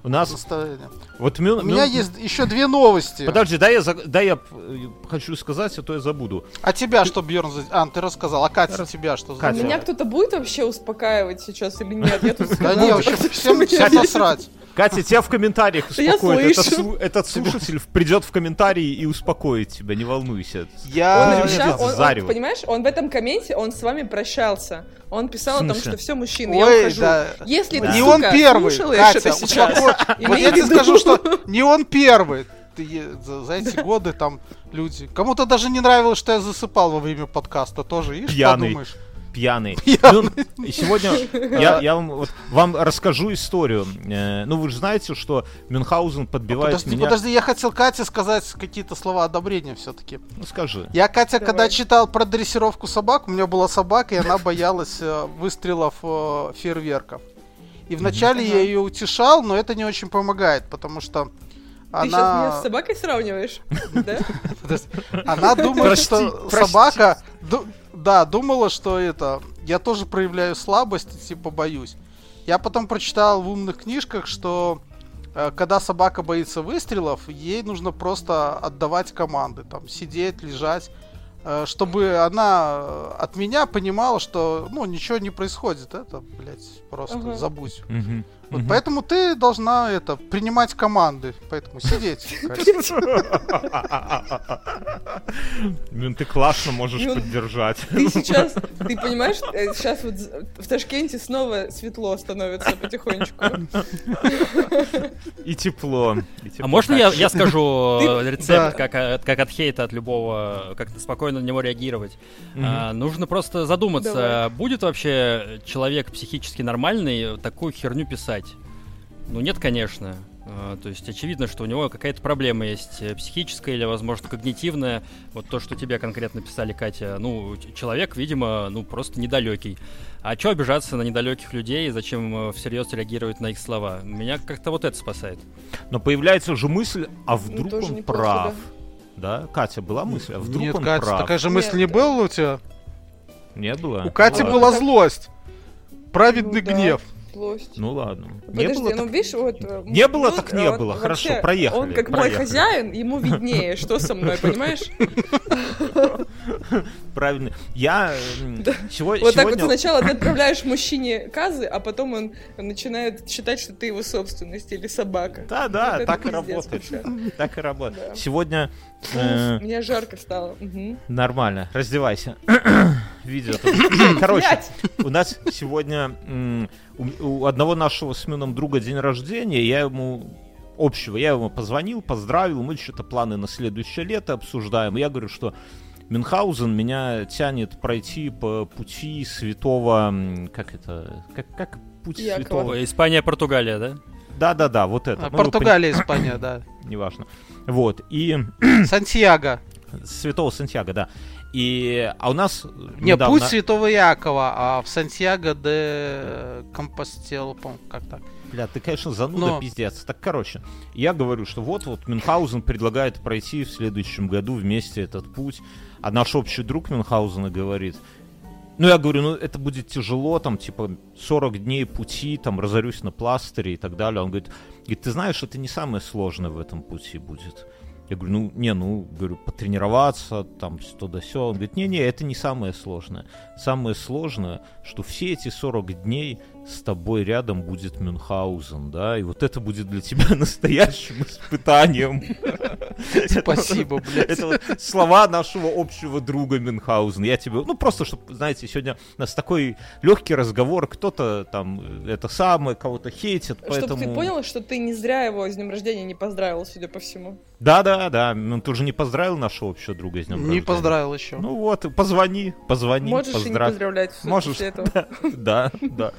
У нас настроение. вот Мюн- У меня Мюн- есть еще две новости. Подожди, дай я, за- дай я э, хочу сказать, а то я забуду. А тебя что, Бьерн? А, ты рассказал. А Катя, Рас- тебя что? Катя. Меня кто-то будет вообще успокаивать сейчас или нет? Я тут Да не, вообще всем, насрать. Катя, тебя в комментариях успокоит. Этот, этот слушатель придет в комментарии и успокоит тебя, не волнуйся. Он Я... обещал, нет, он- он, понимаешь, он в этом комменте, он с вами прощался. Он писал о том, что все, мужчины, Ой, я ухожу. да. Если Да. ты, Не он сука, первый, слушаешь Катя, это сейчас. Вот я тебе скажу, что не он первый. За эти годы там люди... Кому-то даже не нравилось, что я засыпал во время подкаста тоже. Ишь, Пьяный. подумаешь. Пьяный. Пьяный. Ну, и сегодня я, я вам, вот, вам расскажу историю. Э, ну, вы же знаете, что Мюнхгаузен подбивает Подожди, меня... подожди, я хотел Кате сказать какие-то слова одобрения все-таки. Ну, скажи. Я, Катя, Давай. когда читал про дрессировку собак, у меня была собака, и она боялась э, выстрелов э, фейерверков. И вначале я Ага. ее утешал, но это не очень помогает, потому что Ты сейчас меня она... с собакой сравниваешь? Да? Она думает, что собака... Да, думала, что это... Я тоже проявляю слабость, типа боюсь. Я потом прочитал в умных книжках, что э, когда собака боится выстрелов, ей нужно просто отдавать команды, там, сидеть, лежать, э, чтобы она э, от меня понимала, что, ну, ничего не происходит. Это, блядь, просто Ага. забудь. Мгм. Вот Мгм. поэтому ты должна это принимать команды, поэтому сидеть. Мюн, ты классно можешь Мюн, поддержать. Ты сейчас, ты понимаешь, э, сейчас вот з- в Ташкенте снова светло становится потихонечку. И тепло. А можно я, я скажу э, рецепт, Да. как, от- как от хейта от любого, как спокойно на него реагировать? А, нужно просто задуматься, будет вообще человек психически нормальный такую херню писать? Ну нет, конечно. А, То есть очевидно, что у него какая-то проблема есть э, психическая или, возможно, когнитивная. Вот то, что тебе конкретно писали, Катя. Ну, человек, видимо, ну просто недалекий. А что обижаться на недалеких людей? Зачем э, всерьез реагировать на их слова? Меня как-то вот это спасает. Но появляется же мысль, а вдруг тоже он неплохо, прав? Да, Катя, была мысль, а вдруг Нет, он Катя, прав? такая же Нет, мысль не да. была у тебя? Не было? У Кати Ладно. была злость. Праведный Ну да. Злость. Ну ладно. Не Подожди, было ну так- видишь, вот... Не было, ну, так не было. Хорошо, вообще, проехали, Он как мой хозяин, ему виднее, что со мной, понимаешь? Правильно. Я м, сего- Вот так вот сегодня... сначала ты отправляешь мужчине казы, а потом он начинает считать, что ты его собственность или собака. Да, да, так и работает. Так и работает. Сегодня Мне жарко стало. Нормально. Раздевайся. Видео. тут. Короче, у нас сегодня у, одного нашего с Мином друга день рождения. Я ему общего, я ему позвонил, поздравил, мы что-то планы на следующее лето обсуждаем. И Я говорю, что Мюнхгаузен меня тянет пройти по пути святого... Как это? Как, как путь Якова. святого? Ой, Испания, Португалия, да? Да-да-да, вот это. А, Ну, Португалия, Испания, да. Неважно. Вот, и... Сантьяго. Святого Сантьяго, да. И, а у нас Не, недавно- путь Святого Якова, а в Сантьяго де Компостел, по как так. Бля, ты, конечно, зануда Но- пиздец. Так, короче, я говорю, что вот-вот Мюнхгаузен предлагает пройти в следующем году вместе этот путь, а наш общий друг Мюнхгаузена говорит, ну, я говорю, ну, это будет тяжело, там, типа, 40 дней пути, там, разорюсь на пластыре и так далее. Он говорит, говорит, ты знаешь, это не самое сложное в этом пути будет. Я говорю, ну, не, ну, говорю, потренироваться, там, то да сё. Он говорит, не-не, это не самое сложное. Самое сложное, что все эти 40 дней с тобой рядом будет Мюнхгаузен, да, и вот это будет для тебя настоящим испытанием. Спасибо, блядь. Это слова нашего общего друга Мюнхгаузена. Я тебе, ну просто, чтобы, знаете, сегодня у нас такой легкий разговор, кто-то там э, это самое, кого-то хейтит, Чтобы поэтому... ты понял, что ты не зря его с днем рождения не поздравил, судя по всему. Да-да, да, ну ты уже не поздравил нашего общего друга с днем Не рождения? поздравил еще. Ну вот, позвони, позвони, Можешь и не поздравь. поздравлять после Можешь, этого. Да, да.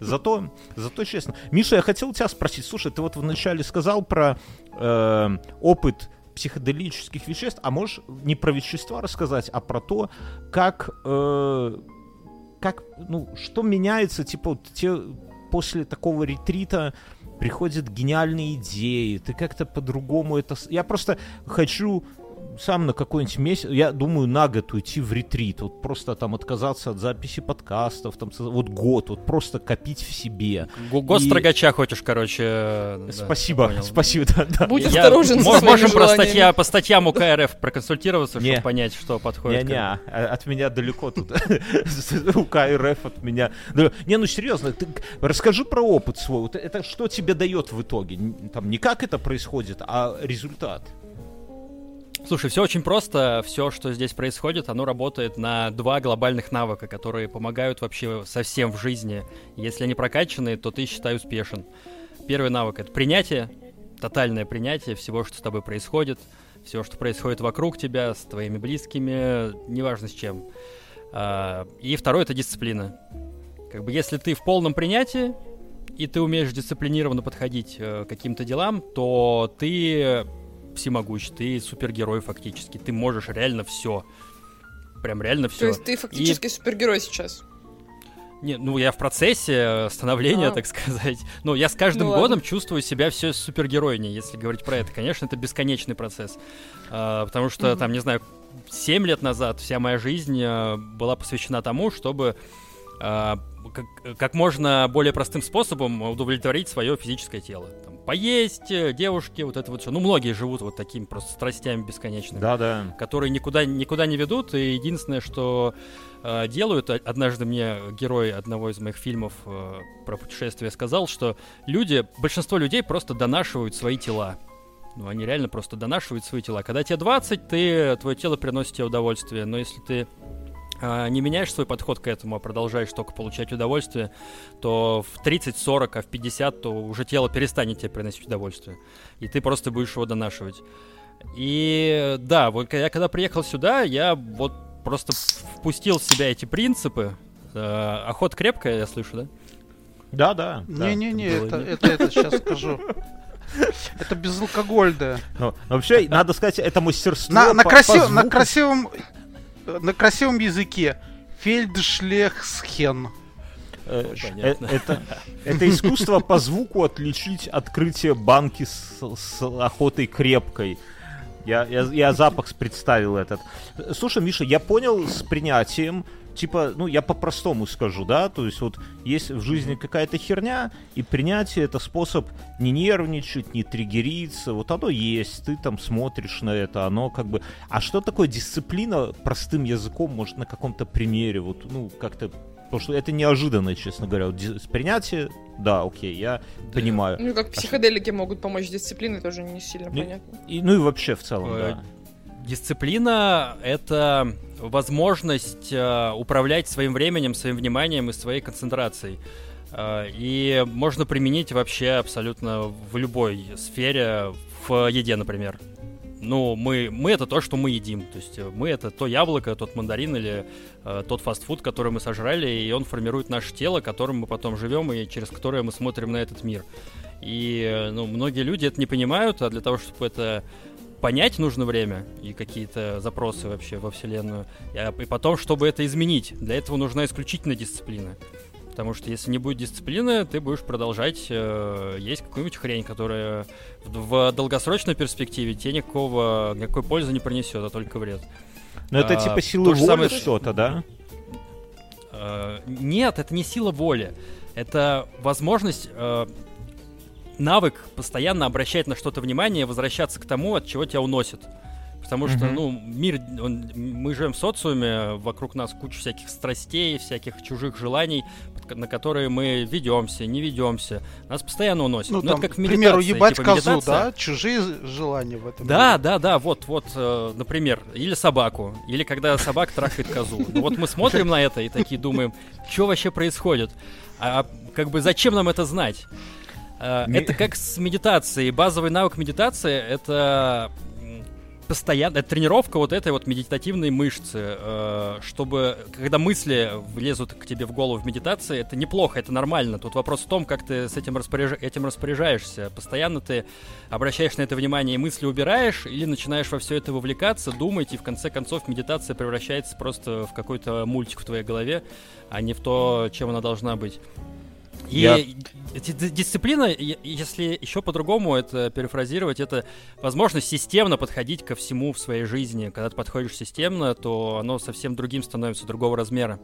Зато, зато честно. Миша, я хотел тебя спросить. Слушай, ты вот вначале сказал про э, опыт психоделических веществ, а можешь не про вещества рассказать, а про то, как, э, как, ну, что меняется, типа, вот те после такого ретрита приходят гениальные идеи, ты как-то по-другому это... Я просто хочу сам на какой-нибудь месяц, я думаю, на год уйти в ретрит, вот просто там отказаться от записи подкастов, там, вот год, вот просто копить в себе. Го- Год И- строгача хочешь, короче. э, да, спасибо, понял. спасибо, да, да. Будь Я- осторожен со Можем про статья, по статьям УК РФ проконсультироваться, Не. чтобы понять, что подходит. Не-не, а- от меня далеко тут. У КРФ от меня. Да, Не, ну серьезно, ты расскажи про опыт свой. Это что тебе дает в итоге? Там не как это происходит, а результат. Слушай, все очень просто. Все, что здесь происходит, оно работает на два глобальных навыка, которые помогают вообще совсем в жизни. Если они прокачаны, то ты, считай, успешен. Первый навык — это принятие, тотальное принятие всего, что с тобой происходит, всего, что происходит вокруг тебя, с твоими близкими, неважно с чем. А, И второй — это дисциплина. Как бы если ты в полном принятии, и ты умеешь дисциплинированно подходить э, к каким-то делам, то ты всемогущ, ты супергерой фактически, ты можешь реально все. Прям реально все. То есть ты фактически супергерой сейчас. Не, ну я в процессе э, становления, А. так сказать. Но я с каждым Ну ладно. годом чувствую себя все супергероиней, если говорить про это. Конечно, это бесконечный процесс. А, потому что, Мгм. там, не знаю, 7 лет назад вся моя жизнь э, была посвящена тому, чтобы а, как, как можно более простым способом удовлетворить свое физическое тело. Поесть, э, девушки, вот это вот все. Ну, многие живут вот такими просто страстями бесконечными Да-да. которые никуда, никуда не ведут, и единственное, что э, делают, а- однажды мне герой одного из моих фильмов э, про путешествия сказал, что люди, большинство людей просто донашивают свои тела. Ну, они реально просто донашивают свои тела. Когда тебе 20, ты, твое тело приносит тебе удовольствие, но если ты не меняешь свой подход к этому, а продолжаешь только получать удовольствие, то в 30, 40, а в 50, то уже тело перестанет тебе приносить удовольствие. И ты просто будешь его донашивать. И да, вот я когда приехал сюда, я вот просто впустил в себя эти принципы. Э, охота крепкая, я слышу, да? Да-да. да. Не-не-не, это было, это, это, это сейчас скажу. Это безалкогольное. Ну, вообще, надо сказать, это мастерство На, на, красив- по на звуку. красивом на красивом языке. Фельдшлехсхен. Э, Понятно. э, Это, это искусство по звуку отличить открытие банки с, с охотой крепкой. Я, я, я запах представил этот. Слушай, Миша, я понял с принятием, типа, ну, я по-простому скажу, да, то есть вот есть в жизни какая-то херня, и принятие это способ не нервничать, не триггериться, вот оно есть, ты там смотришь на это, оно как бы... А что такое дисциплина простым языком, может, на каком-то примере, вот, ну, как-то Потому что это неожиданно, честно говоря. Вот принятие, да, окей, я понимаю. Ну, как психоделики могут помочь дисциплине, тоже не сильно Не- понятно. И, ну и вообще в целом, Э, да. Дисциплина — это возможность э, управлять своим временем, своим вниманием и своей концентрацией. Э, и можно применить вообще абсолютно в любой сфере, в еде, например. Ну, мы, мы это то, что мы едим. То есть э, мы это то яблоко, тот мандарин или э, тот фастфуд, который мы сожрали, и он формирует наше тело, которым мы потом живем и через которое мы смотрим на этот мир. И э, ну, многие люди это не понимают, а для того, чтобы это понять, нужно время и какие-то запросы вообще во Вселенную. И, а- и потом, чтобы это изменить, для этого нужна исключительно дисциплина. Потому что если не будет дисциплины, ты будешь продолжать э, есть какую-нибудь хрень, которая в, в долгосрочной перспективе тебе никакого, никакой пользы не принесет, а только вред. Но это а, типа силы то же воли самое- что-то, да? Э, Нет, это не сила воли. Это возможность, э, навык постоянно обращать на что-то внимание возвращаться к тому, от чего тебя уносит. Потому что, Мгм. ну, мир, он- мы живем в социуме, вокруг нас куча всяких страстей, всяких чужих желаний, на которые мы ведемся, не ведемся. Нас постоянно уносит. Ну, Ну, там, это как к в примеру, медитации, ебать типа козу, медитация- да? Чужие желания в этом. да, мире. да, да, вот, вот, э, например, или собаку, или когда собака трахает козу. Ну вот мы смотрим на это и такие думаем, что вообще происходит? А как бы зачем нам это знать? Э, Это как с медитацией. Базовый навык медитации — это это тренировка вот этой вот медитативной мышцы, э, чтобы, когда мысли влезут к тебе в голову в медитации, это неплохо, это нормально. Тут вопрос в том, как ты с этим, распоряж- этим распоряжаешься. Постоянно ты обращаешь на это внимание и мысли убираешь, или начинаешь во все это вовлекаться, думать, и в конце концов медитация превращается просто в какой-то мультик в твоей голове, а не в то, чем она должна быть. И Я- дисциплина, если еще по-другому это перефразировать, это возможность системно подходить ко всему в своей жизни. Когда ты подходишь системно, то оно совсем другим становится, другого размера.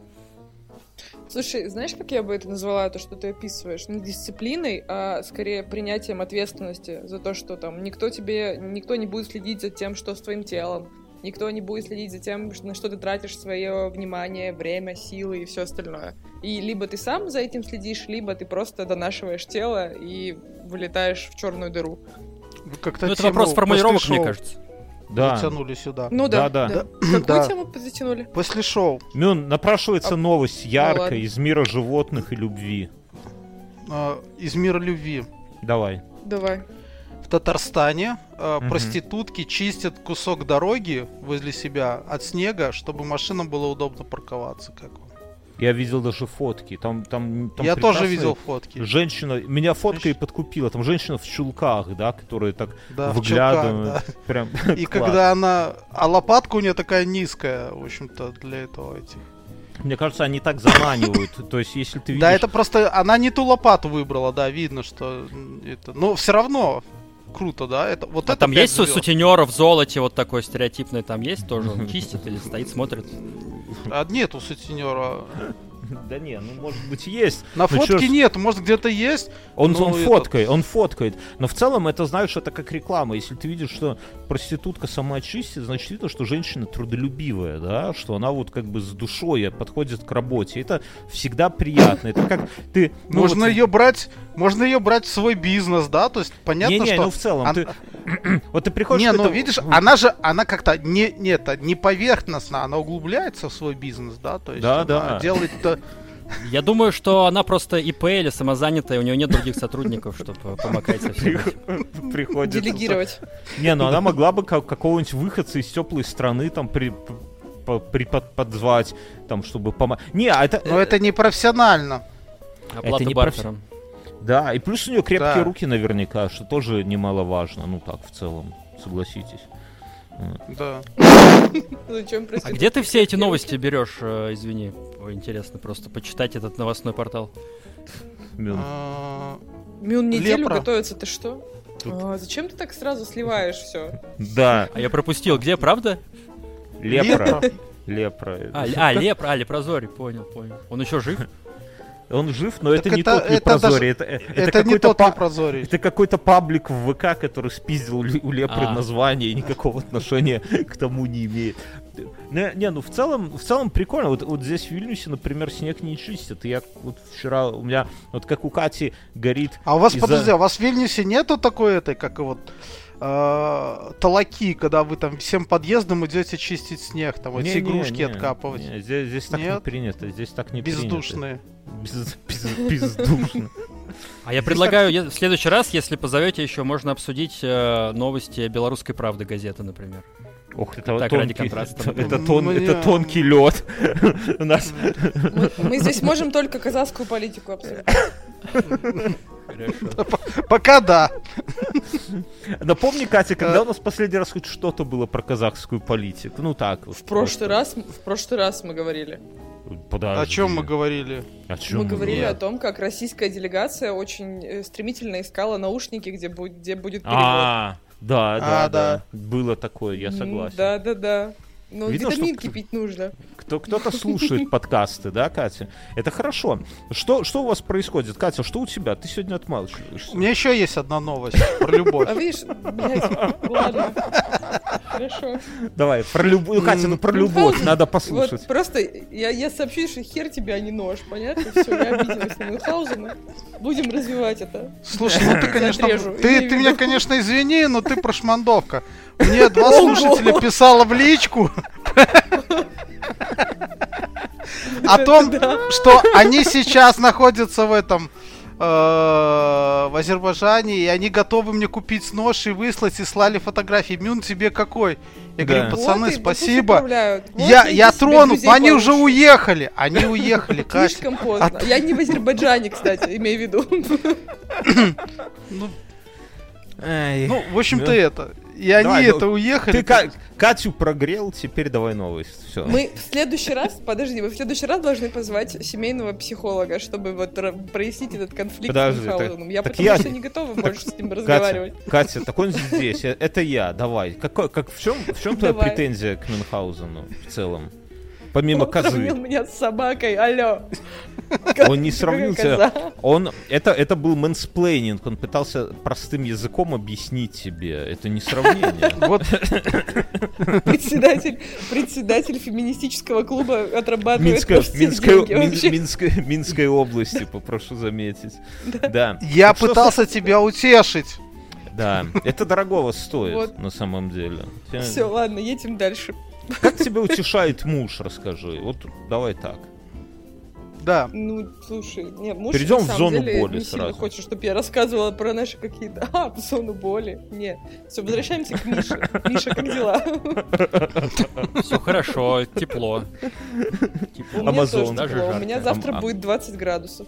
Слушай, знаешь, как я бы это назвала, то, что ты описываешь? Не дисциплиной, а скорее принятием ответственности за то, что там никто тебе, никто не будет следить за тем, что с твоим телом, никто не будет следить за тем, на что ты тратишь свое внимание, время, силы и все остальное. И либо ты сам за этим следишь, либо ты просто донашиваешь тело и вылетаешь в черную дыру. Как-то Ну, это вопрос формулировок, мне кажется. Да. Затянули сюда. Ну да, Да, да. да. Какую Да. тему затянули? После шоу Мюн, напрашивается А- новость Ну яркая ладно. из мира животных и любви. э, из мира любви. Давай. Давай. В Татарстане э, Мгм. проститутки чистят кусок дороги возле себя от снега, чтобы машинам было удобно парковаться. Как вам? Я видел даже фотки. Там, там, там Я тоже видел фотки. Женщина, меня фотка и подкупила. Там женщина в чулках, да, которые так Да, выглядывают. чулках, Прям да. И когда она... А лопатка у нее такая низкая, в общем-то, для этого этих. Мне кажется, они так заманивают. То есть, если ты видишь... Да, это просто... Она не ту лопату выбрала, да, видно, что это... Но все равно круто, да? Это, вот А это там есть звезд. сутенер в золоте вот такой стереотипный, там есть тоже? Он чистит или стоит, смотрит? А нету сутенера. Да не, ну может быть есть. На Ну, фотке нет, может где-то есть. Он, он фоткает, он фоткает. Но в целом это, знаешь, это как реклама. Если ты видишь, что проститутка сама чистит, значит видно, что женщина трудолюбивая, да, что она вот как бы с душой подходит к работе. Это всегда приятно. Это как ты... ну, можно вот- ее брать, можно ее брать в свой бизнес, да? То есть понятно, Не-не, что... ну в целом, ты... Вот ты приходишь... Не, к ну видишь, она же, она как-то не, не, это, не поверхностно, она углубляется в свой бизнес, да? То есть Да, она да. делает то- Я думаю, что она просто ИП или самозанятая, у нее нет других сотрудников, чтобы помогать со всем этим. приходится... Делегировать. Не, ну она могла бы как, какого-нибудь выходца из теплой страны там при, по- припод- подзвать, там, чтобы помочь. Не, а это... Но это не профессионально. Оплата не бартером. Да, и плюс у нее крепкие Да. руки наверняка, что тоже немаловажно. Ну так, в целом, согласитесь. Да. Зачем А проститутки? где ты все эти новости берешь, э, извини? Интересно просто почитать этот новостной портал. Мюн. А, Мюн неделю Лепра. готовится, ты что? А, зачем ты так сразу сливаешь все? Да, А я пропустил, где, правда? лепра. Лепра. А, а лепра, а, лепрозорий, понял, понял. Он еще жив? Он жив, но это Так не это- тот это лепрозорий. Это, это Это не какой-то тот па- лепрозорий. Это какой-то паблик в ВК, который спиздил у Лепры А. название и никакого отношения к тому не имеет. Не, не, ну в целом, в целом прикольно. Вот, вот здесь в Вильнюсе, например, снег не чистят. И я вот вчера, у меня, вот как у Кати горит... А у вас, из-за- подожди, а у вас в Вильнюсе нету такой этой, как и вот э, толоки, когда вы там всем подъездом идете чистить снег, там вот Не, эти не, игрушки не, откапывать. не, здесь, здесь так не Нет? принято, здесь так не Бездушные. принято. Без- без- Бездушно. А я предлагаю, в следующий раз, если позовете, еще можно обсудить э, новости белорусской правды газеты, например. Ох, это Так, ради тонкий, контраста. это, это тон- Мне- это тонкий лед. У нас Мы, мы здесь можем только казахскую политику обсуждать. Пока да. Напомни, Катя, когда у нас последний раз хоть что-то было про казахскую политику? Ну так. В прошлый раз, в прошлый раз мы говорили. Подожди. О чем мы говорили? О чем Мы говорили Нет. о том, как российская делегация очень э, стремительно искала наушники, где, бу- где будет перевод. А, да, да, А, да. да. Было такое, я согласен. Да, да, да. Ну, Видно, что витаминки кто- пить нужно. Кто, кто-то слушает подкасты, да, Катя? Это хорошо. Что, что у вас происходит? Катя, что у тебя? Ты сегодня отмалчиваешься. У меня еще есть одна новость про любовь. А видишь, блядь, ладно. Хорошо. Давай, про любовь. Катя, ну про любовь надо послушать. Вот просто я, я сообщу, что хер тебе, а не нож, понятно? Все, я обиделась на Мюнхгаузена. Будем развивать это. Слушай, ну ты, конечно, ты, ты меня, конечно, извини, но ты прошмандовка. Мне два слушателя писало в личку о том, что они сейчас находятся в этом э, в Азербайджане, и они готовы мне купить нож и выслать, и слали фотографии. Мюн тебе какой? Я Да. говорю, пацаны, Вот спасибо. Вот Я, я но они уже получше. уехали. Они уехали, Катя. Слишком поздно. Я не в Азербайджане, кстати, имею в виду. Ну, ну, в общем-то, это. И они Давай, ну, это уехали. Ты Ка- Катю прогрел, теперь давай новость. Все. Мы в следующий раз, подожди, мы в следующий раз должны позвать семейного психолога, чтобы вот прояснить этот конфликт Подожди, с Мюнхгаузеном. Я потому я- что не готова больше с ним Катя, разговаривать. Катя, так он здесь, э, это я, давай. Какой, как, в чем, в чем твоя претензия к Мюнхгаузену в целом? Помимо Он козы. сравнил меня с собакой, алло. Он не сравнил Какая тебя. коза. Он, это, это был мэнсплейнинг, он пытался простым языком объяснить тебе. Это не сравнение. Вот Председатель, председатель феминистического клуба отрабатывает Минская, Минская, деньги Мин- вообще. Минской, области, попрошу заметить. Да. я Так что пытался тебя утешить. Да, это дорогого стоит Вот. на самом деле. Все, ладно, едем дальше. Как тебя утешает муж, расскажи. Вот давай так. Да. Ну, слушай, не, муж Перейдем на в самом зону деле боли не сильно сразу. хочет, чтобы я рассказывала про наши какие-то... А, в зону боли. Нет. Все, возвращаемся к Мише. Миша, как дела? Все хорошо, тепло. У меня Амазон. Даже тепло. У меня завтра Ам- будет 20 градусов.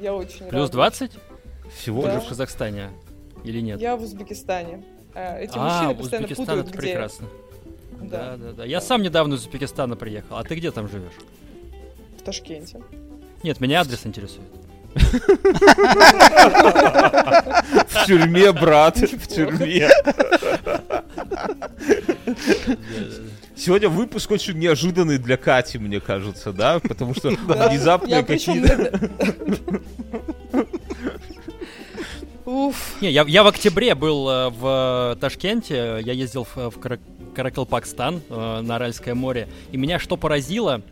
Я очень Плюс рада. 20? Всего Да. Лишь. в Казахстане? Или нет? Я в Узбекистане. А, Эти а, мужчины постоянно Узбекистан путают, это где... прекрасно. Да, Да, да, да. Я сам недавно из Узбекистана приехал. А ты где там живешь? в Ташкенте. Нет, меня адрес интересует. В тюрьме, брат, в тюрьме. Сегодня выпуск очень неожиданный для Кати, мне кажется, да? Потому что внезапно какие-то... Уф. Не, я, я в октябре был э, в Ташкенте, я ездил в, в Кара- Каракалпакстан э, на Аральское море, и меня что поразило,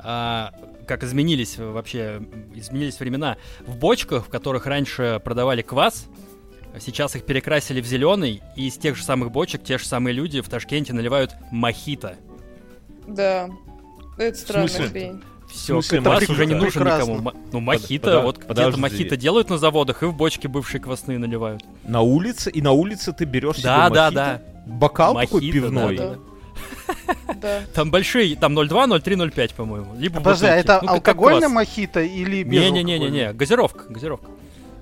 а, как изменились вообще, изменились времена. В бочках, в которых раньше продавали квас, сейчас их перекрасили в зеленый, и из тех же самых бочек те же самые люди в Ташкенте наливают мохито. Да. Это странная хрень. Все, смысле, квас уже не нужен Прекрасно. никому. Ну, мохито, пода- вот где-то мохито делают на заводах, и в бочки бывшие квасные наливают. На улице, и на улице ты берешь себе Да, да, мохито? да. Бокал такой Мохито, пивной. да, Да. Да. Там большие, там 0,2, 0,3, 0,5, по-моему. Либо Подожди, а это Ну, алкогольная мохито или без Не-не-не-не, газировка, газировка.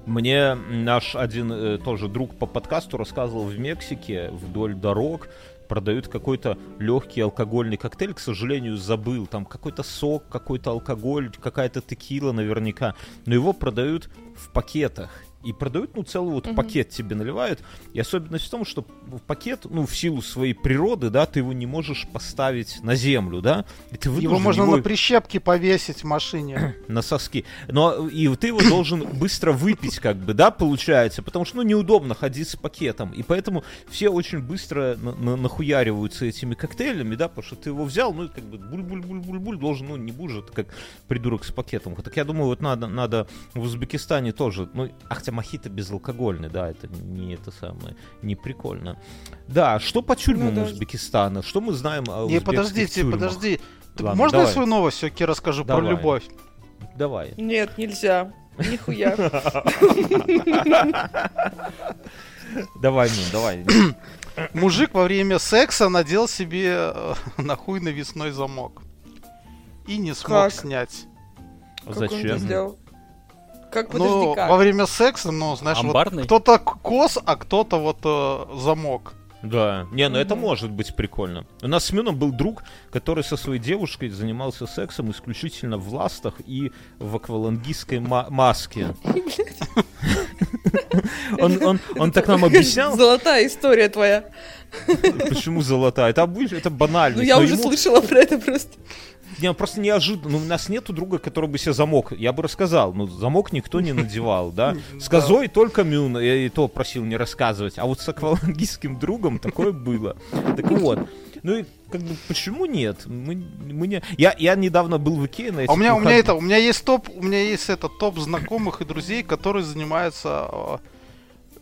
Мне наш один э, тоже друг по подкасту рассказывал в Мексике вдоль дорог продают какой-то легкий алкогольный коктейль, к сожалению, забыл. Там какой-то сок, какой-то алкоголь, какая-то текила наверняка. Но его продают в пакетах. И продают, ну, целый вот Мгм. пакет тебе наливают. И особенность в том, что в пакет, ну, в силу своей природы, да, ты его не можешь поставить на землю, да. И ты Его можно его на прищепки повесить в машине. на соски. Но и ты его должен быстро выпить, как бы, да, получается, потому что, ну, неудобно ходить с пакетом. И поэтому все очень быстро на- на- нахуяриваются этими коктейлями, да, потому что ты его взял, ну, как бы буль-буль-буль-буль-буль, должен, ну, не будешь, это как придурок с пакетом. Так я думаю, вот надо, надо в Узбекистане тоже, ну, а хотя мохито безалкогольный, да, это не это самое, не прикольно. Да, что по тюрьмам Ну да. Узбекистана? Что мы знаем о Не, подождите, тюрьмах? подожди. Ладно, Можно я давай. свою новость все-таки расскажу про Давай. любовь? Давай. Нет, нельзя. Нихуя. Давай, ну, давай. Мужик во время секса надел себе э, на хуй навесной замок. И не смог Как? снять. Как он это Зачем? Как, Ну, подожди, как? во время секса, ну, знаешь, вот Амбарный? кто-то к- кос, а кто-то вот э, замок. Да, не, ну это Мгм. может быть прикольно. У нас с Мюном был друг, который со своей девушкой занимался сексом исключительно в ластах и в аквалангистской ма- маске. Он, он, он так нам объяснял, Золотая история твоя. почему золотая. Это, обыч- это банально. Ну, я уже слышала про это просто. Не, просто неожиданно. Ну, у нас нету друга, который бы себе замок. Я бы рассказал. Ну, замок никто не надевал, да. С козой только Мюн. Я и то просил не рассказывать. А вот с аквалангистским другом такое было. Так вот. Ну и как бы почему нет? Мы, мы не... я, я недавно был в Икее на этих А у меня, у меня это, у меня есть топ, у меня есть это топ знакомых и друзей, которые занимаются, э,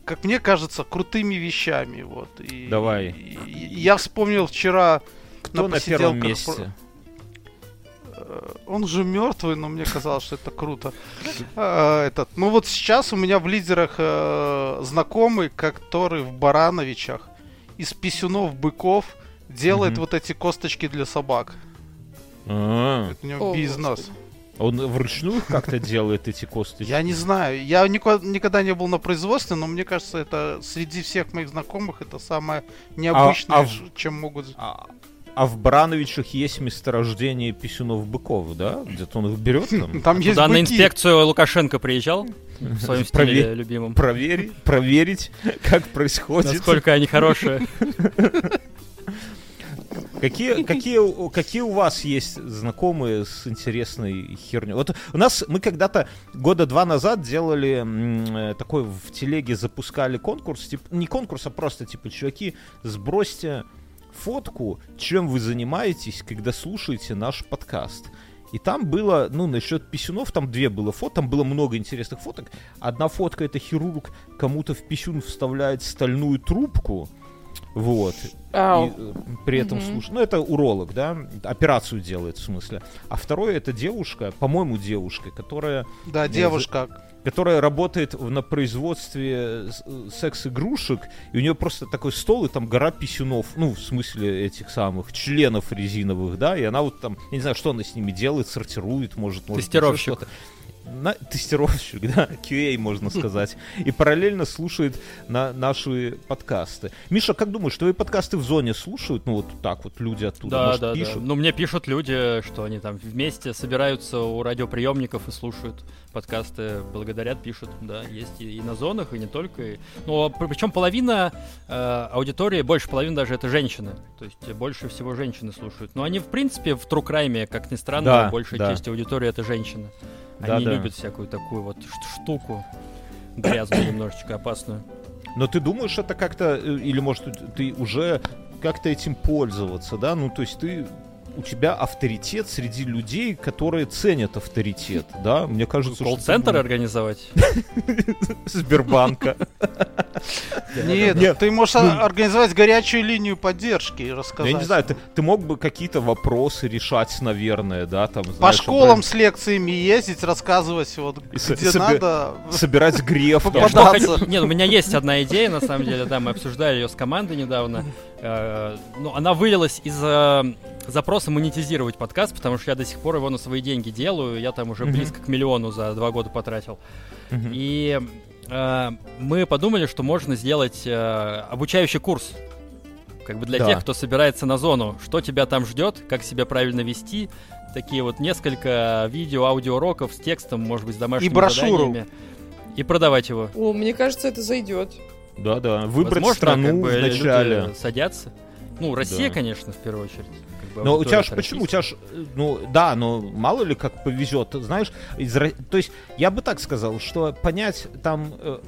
как мне кажется, крутыми вещами, вот. И, Давай. и- и я вспомнил вчера, Кто на посиделках первом месте? Э, он же мертвый, но мне казалось, что это круто. Э, Этот, ну вот сейчас у меня в лидерах э, знакомый, который в Барановичах из писюнов быков делает вот эти косточки для собак. А, Это у него бизнес. Он вручную как-то делает эти косточки? Я не знаю. Я нико- никогда не был на производстве, но мне кажется, это среди всех моих знакомых это самое необычное, а в- ш- чем могут. А, а в Барановичах есть месторождение писюнов быков, да? Где-то он их берет там? Там есть Туда на быки. инспекцию Лукашенко приезжал в своем стиле Прове- любимом. Проверить, проверить, как происходит. Насколько они хорошие. Какие, какие, у- какие у вас есть знакомые с интересной херней? Вот у нас, мы когда-то года два назад делали э, такой в телеге запускали конкурс, типа, не конкурс, а просто типа, чуваки, сбросьте фотку, чем вы занимаетесь, когда слушаете наш подкаст. И там было, ну, насчет писюнов, там две было фото, там было много интересных фоток. Одна фотка это хирург кому-то в писюн вставляет стальную трубку, вот. Ау. И, э, при этом Мгм. слушай, ну это уролог, да, операцию делает в смысле. А второе это девушка, по-моему, девушка, которая, Да, Не, девушка. которая работает в- на производстве э, секс-игрушек, и у нее просто такой стол и там гора писюнов, ну в смысле этих самых членов резиновых, да, и она вот там, я не знаю, что она с ними делает, сортирует, может, может Тестировщик. что-то. На, тестировщик, да, QA, можно сказать. И параллельно слушает на наши подкасты. Миша, как думаешь, твои подкасты в зоне слушают? Ну, вот так вот люди оттуда, Да, может, да, да. пишут? Ну, мне пишут люди, что они там вместе собираются у радиоприемников и слушают подкасты, благодарят, пишут, да, есть и, и на зонах, и не только. И... Ну, причем половина э, аудитории, больше половины даже это женщины. То есть больше всего женщины слушают. Но они, в принципе, в Трукрайме, как ни странно, Да, большая да. часть аудитории это женщины. Да, Они да. Любят всякую такую вот штуку грязную, немножечко опасную. Но ты думаешь, это как-то, э, или может ты уже как-то этим пользоваться, да? Ну, то есть ты у тебя авторитет среди людей, которые ценят авторитет, да? Мне кажется, что Колл-центр ты, организовать? ну, Сбербанка. Нет, ты можешь ну- организовать горячую линию поддержки и рассказать. Я не знаю, ты, мог бы какие-то вопросы решать, наверное, да? Там, По школам с лекциями ездить, рассказывать, вот где надо. собирать греф. что хочу- Нет, у меня есть одна идея, на самом деле, да, мы обсуждали ее с командой недавно. Э, Ну, она вылилась из э, запроса монетизировать подкаст, потому что я до сих пор его на свои деньги делаю, я там уже близко к миллиону за два года потратил. И э, мы подумали, что можно сделать э, обучающий курс. Как бы для Да. тех, кто собирается на зону, что тебя там ждет, как себя правильно вести. Такие вот несколько видео, аудиоуроков с текстом, может быть, с домашними брошюру. заданиями. И продавать его. О, мне кажется, это зайдет. Да-да, выбрать Возможно, страну как бы вначале. люди садятся. Ну, Россия, Да. конечно, в первую очередь. Бы Но у тебя же почему? У тебя ж, э, ну да, но мало ли как повезет, знаешь, из, то есть я бы так сказал, что понять там э,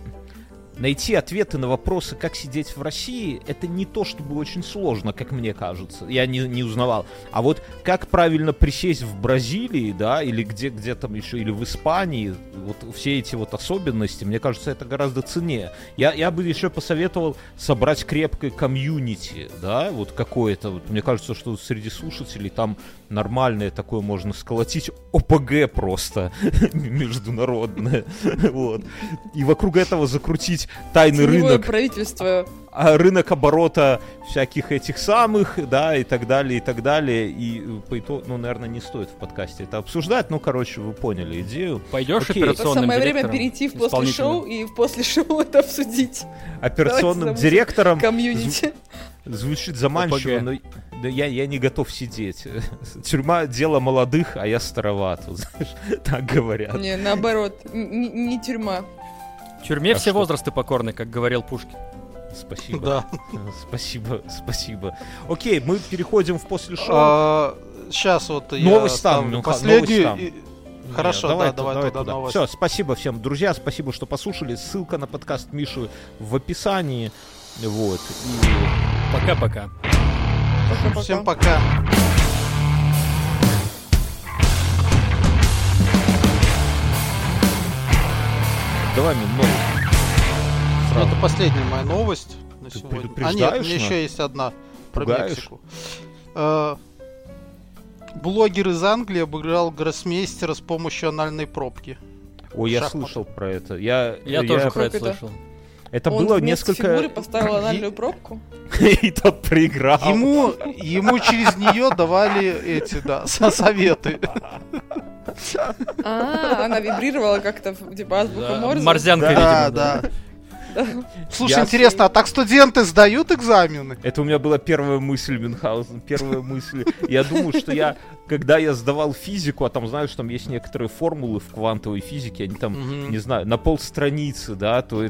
найти ответы на вопросы, как сидеть в России, это не то чтобы очень сложно, как мне кажется. Я не, не узнавал. А вот как правильно присесть в Бразилии, да, или где, где там еще, или в Испании, вот все эти вот особенности, мне кажется, это гораздо ценнее. Я, я бы еще посоветовал собрать крепкое комьюнити, да, вот какое-то. Вот, мне кажется, что среди слушателей там нормальное такое можно сколотить ОПГ просто международное. Вот. И вокруг этого закрутить тайный Теневое рынок правительство. а рынок оборота всяких этих самых, да, и так далее, и так далее. И э, по итогу, ну, наверное, не стоит в подкасте это обсуждать, ну, короче, вы поняли идею. Пойдешь Окей. Это операционным самое время перейти в после шоу и в после шоу это обсудить. Операционным Давайте директором Комьюнити. звучит заманчиво, ОПГ. но я, я не готов сидеть. Тюрьма — дело молодых, а я староват, вот знаешь, так говорят. Не, наоборот, н- н- не тюрьма. В тюрьме А все что? возрасты покорны, как говорил Пушкин. Спасибо. Да. Спасибо, спасибо. Окей, мы переходим в после шоу. Сейчас вот я Новость там, ставлю ну, последнюю. новость там. Хорошо, да, давай туда новость. Все, спасибо всем, друзья, спасибо, что послушали. Ссылка на подкаст Миши в описании. Вот. И. Пока-пока. Всем пока. Давай мне новость. Ну, Сразу. Это последняя моя новость на Ты сегодня. А нет, у меня еще есть одна про Пугаешь? Мексику. Э, Блогер из Англии обыграл гроссмейстера с помощью анальной пробки. Ой, я слышал про это. Я, Я тоже про это? слышал. Это Он было несколько... фигуры поставил анальную пробку. И тот проиграл. Ему, ему через нее давали эти, да, со- советы. А, она вибрировала как-то, типа азбука Да, Морзе. Морзянка, Да, видимо, да. Слушай, Я- интересно, а так студенты сдают экзамены? Это у меня была первая мысль, Мюнхгаузен, первая мысль. Я думаю, что я, когда я сдавал физику, а там, знаешь, там есть некоторые формулы в квантовой физике, они там, не знаю, на полстраницы, да, то,